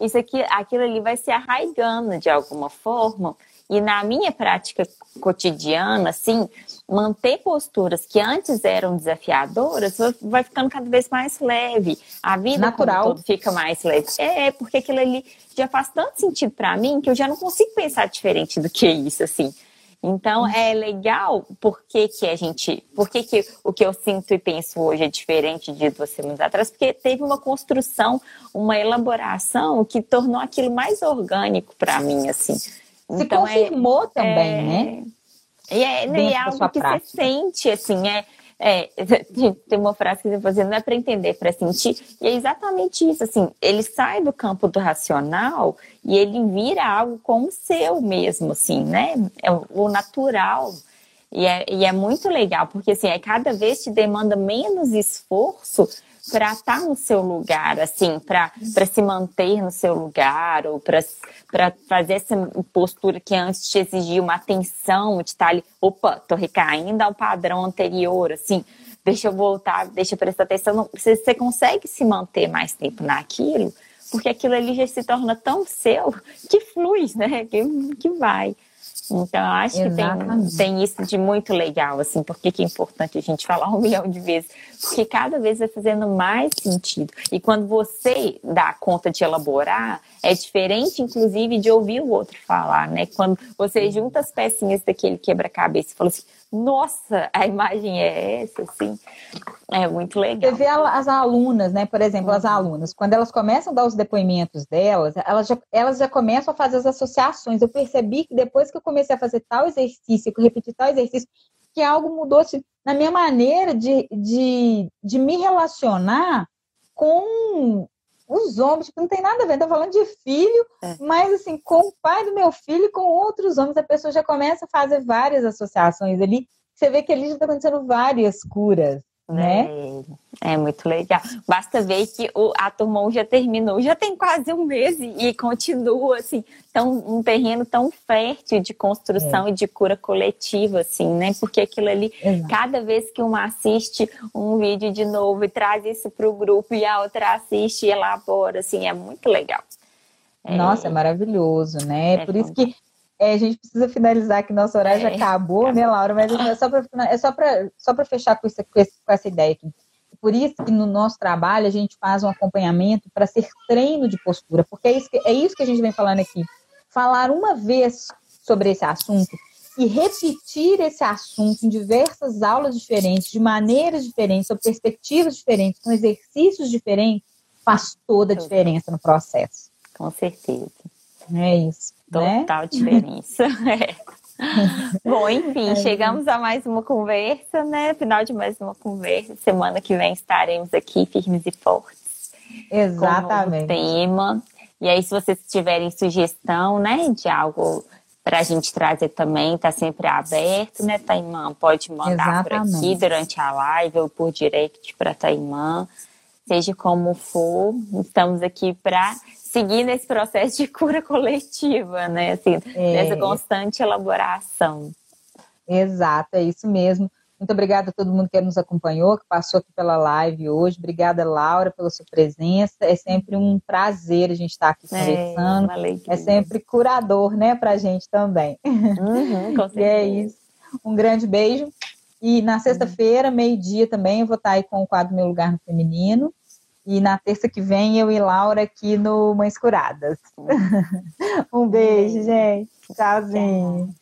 isso aqui, aquilo ali vai se arraigando de alguma forma. E na minha prática cotidiana, assim, manter posturas que antes eram desafiadoras vai ficando cada vez mais leve. A vida Natural. fica mais leve. É, porque aquilo ali já faz tanto sentido para mim que eu já não consigo pensar diferente do que isso, assim. Então é legal porque que a gente, porque que o que eu sinto e penso hoje é diferente de duas semanas atrás, porque teve uma construção, uma elaboração que tornou aquilo mais orgânico para mim, assim. Se então, é confirmou é, também, é, né? E é, é algo que prática. você sente, assim, é, é, *laughs* tem uma frase que você fazendo, não é para entender, é para sentir. E é exatamente isso, assim, ele sai do campo do racional e ele vira algo como seu mesmo, assim, né? É o natural. E é, e é muito legal, porque assim, é cada vez te demanda menos esforço para estar tá no seu lugar, assim, para se manter no seu lugar, ou para fazer essa postura que antes te exigia uma atenção, de estar tá ali, opa, tô recaindo ao padrão anterior, assim, deixa eu voltar, deixa eu prestar atenção. Não, você, você consegue se manter mais tempo naquilo, porque aquilo ali já se torna tão seu que flui, né? Que, que vai. Então, eu acho Exatamente. que tem, tem isso de muito legal, assim, porque que é importante a gente falar um milhão de vezes? Porque cada vez vai fazendo mais sentido. E quando você dá conta de elaborar, é diferente, inclusive, de ouvir o outro falar, né? Quando você junta as pecinhas daquele quebra-cabeça e fala assim, nossa, a imagem é essa, assim. É muito legal. Você vê as alunas, né? Por exemplo, as uhum. alunas, quando elas começam a dar os depoimentos delas, elas já, elas já começam a fazer as associações. Eu percebi que depois que eu comecei a fazer tal exercício, que eu repeti tal exercício, que algo mudou assim, na minha maneira de, de, de me relacionar com os homens, tipo, não tem nada a ver, tô falando de filho, é. mas assim, com o pai do meu filho e com outros homens, a pessoa já começa a fazer várias associações ali. Você vê que ali já está acontecendo várias curas né? É, é, muito legal. Basta ver que o, a turma já terminou, já tem quase um mês e, e continua assim, tão, um terreno tão fértil de construção é. e de cura coletiva, assim, né? Porque aquilo ali, Exato. cada vez que uma assiste um vídeo de novo e traz isso para o grupo e a outra assiste e elabora, assim, é muito legal. Nossa, é, é maravilhoso, né? É Por isso que é, a gente precisa finalizar que nosso horário é. já acabou, né, Laura? Mas é só para é só só fechar com, isso, com, essa ideia aqui. Por isso que no nosso trabalho a gente faz um acompanhamento para ser treino de postura, porque é isso, que, é isso que a gente vem falando aqui. Falar uma vez sobre esse assunto e repetir esse assunto em diversas aulas diferentes, de maneiras diferentes, sob perspectivas diferentes, com exercícios diferentes, faz toda a diferença no processo. Com certeza. É isso. Né? Total né? diferença. *laughs* é. Bom, enfim, é. chegamos a mais uma conversa, né? Final de mais uma conversa. Semana que vem estaremos aqui firmes e fortes. Exatamente. Com um tema. E aí, se vocês tiverem sugestão, né, de algo para a gente trazer também, está sempre aberto, né, Taimã? Pode mandar Exatamente. por aqui durante a live ou por direct para Taimã. Seja como for, estamos aqui para seguir nesse processo de cura coletiva, né? Assim, é. nessa constante elaboração. Exato, é isso mesmo. Muito obrigada a todo mundo que nos acompanhou, que passou aqui pela live hoje. Obrigada, Laura, pela sua presença. É sempre um prazer a gente estar aqui é, conversando. É, é sempre curador, né, para a gente também. Uhum, *laughs* e é isso. Um grande beijo. E na sexta-feira, meio-dia também, eu vou estar aí com o quadro Meu Lugar no Feminino. E na terça que vem eu e Laura aqui no Mães Curadas. *laughs* um beijo, gente. Tchauzinho.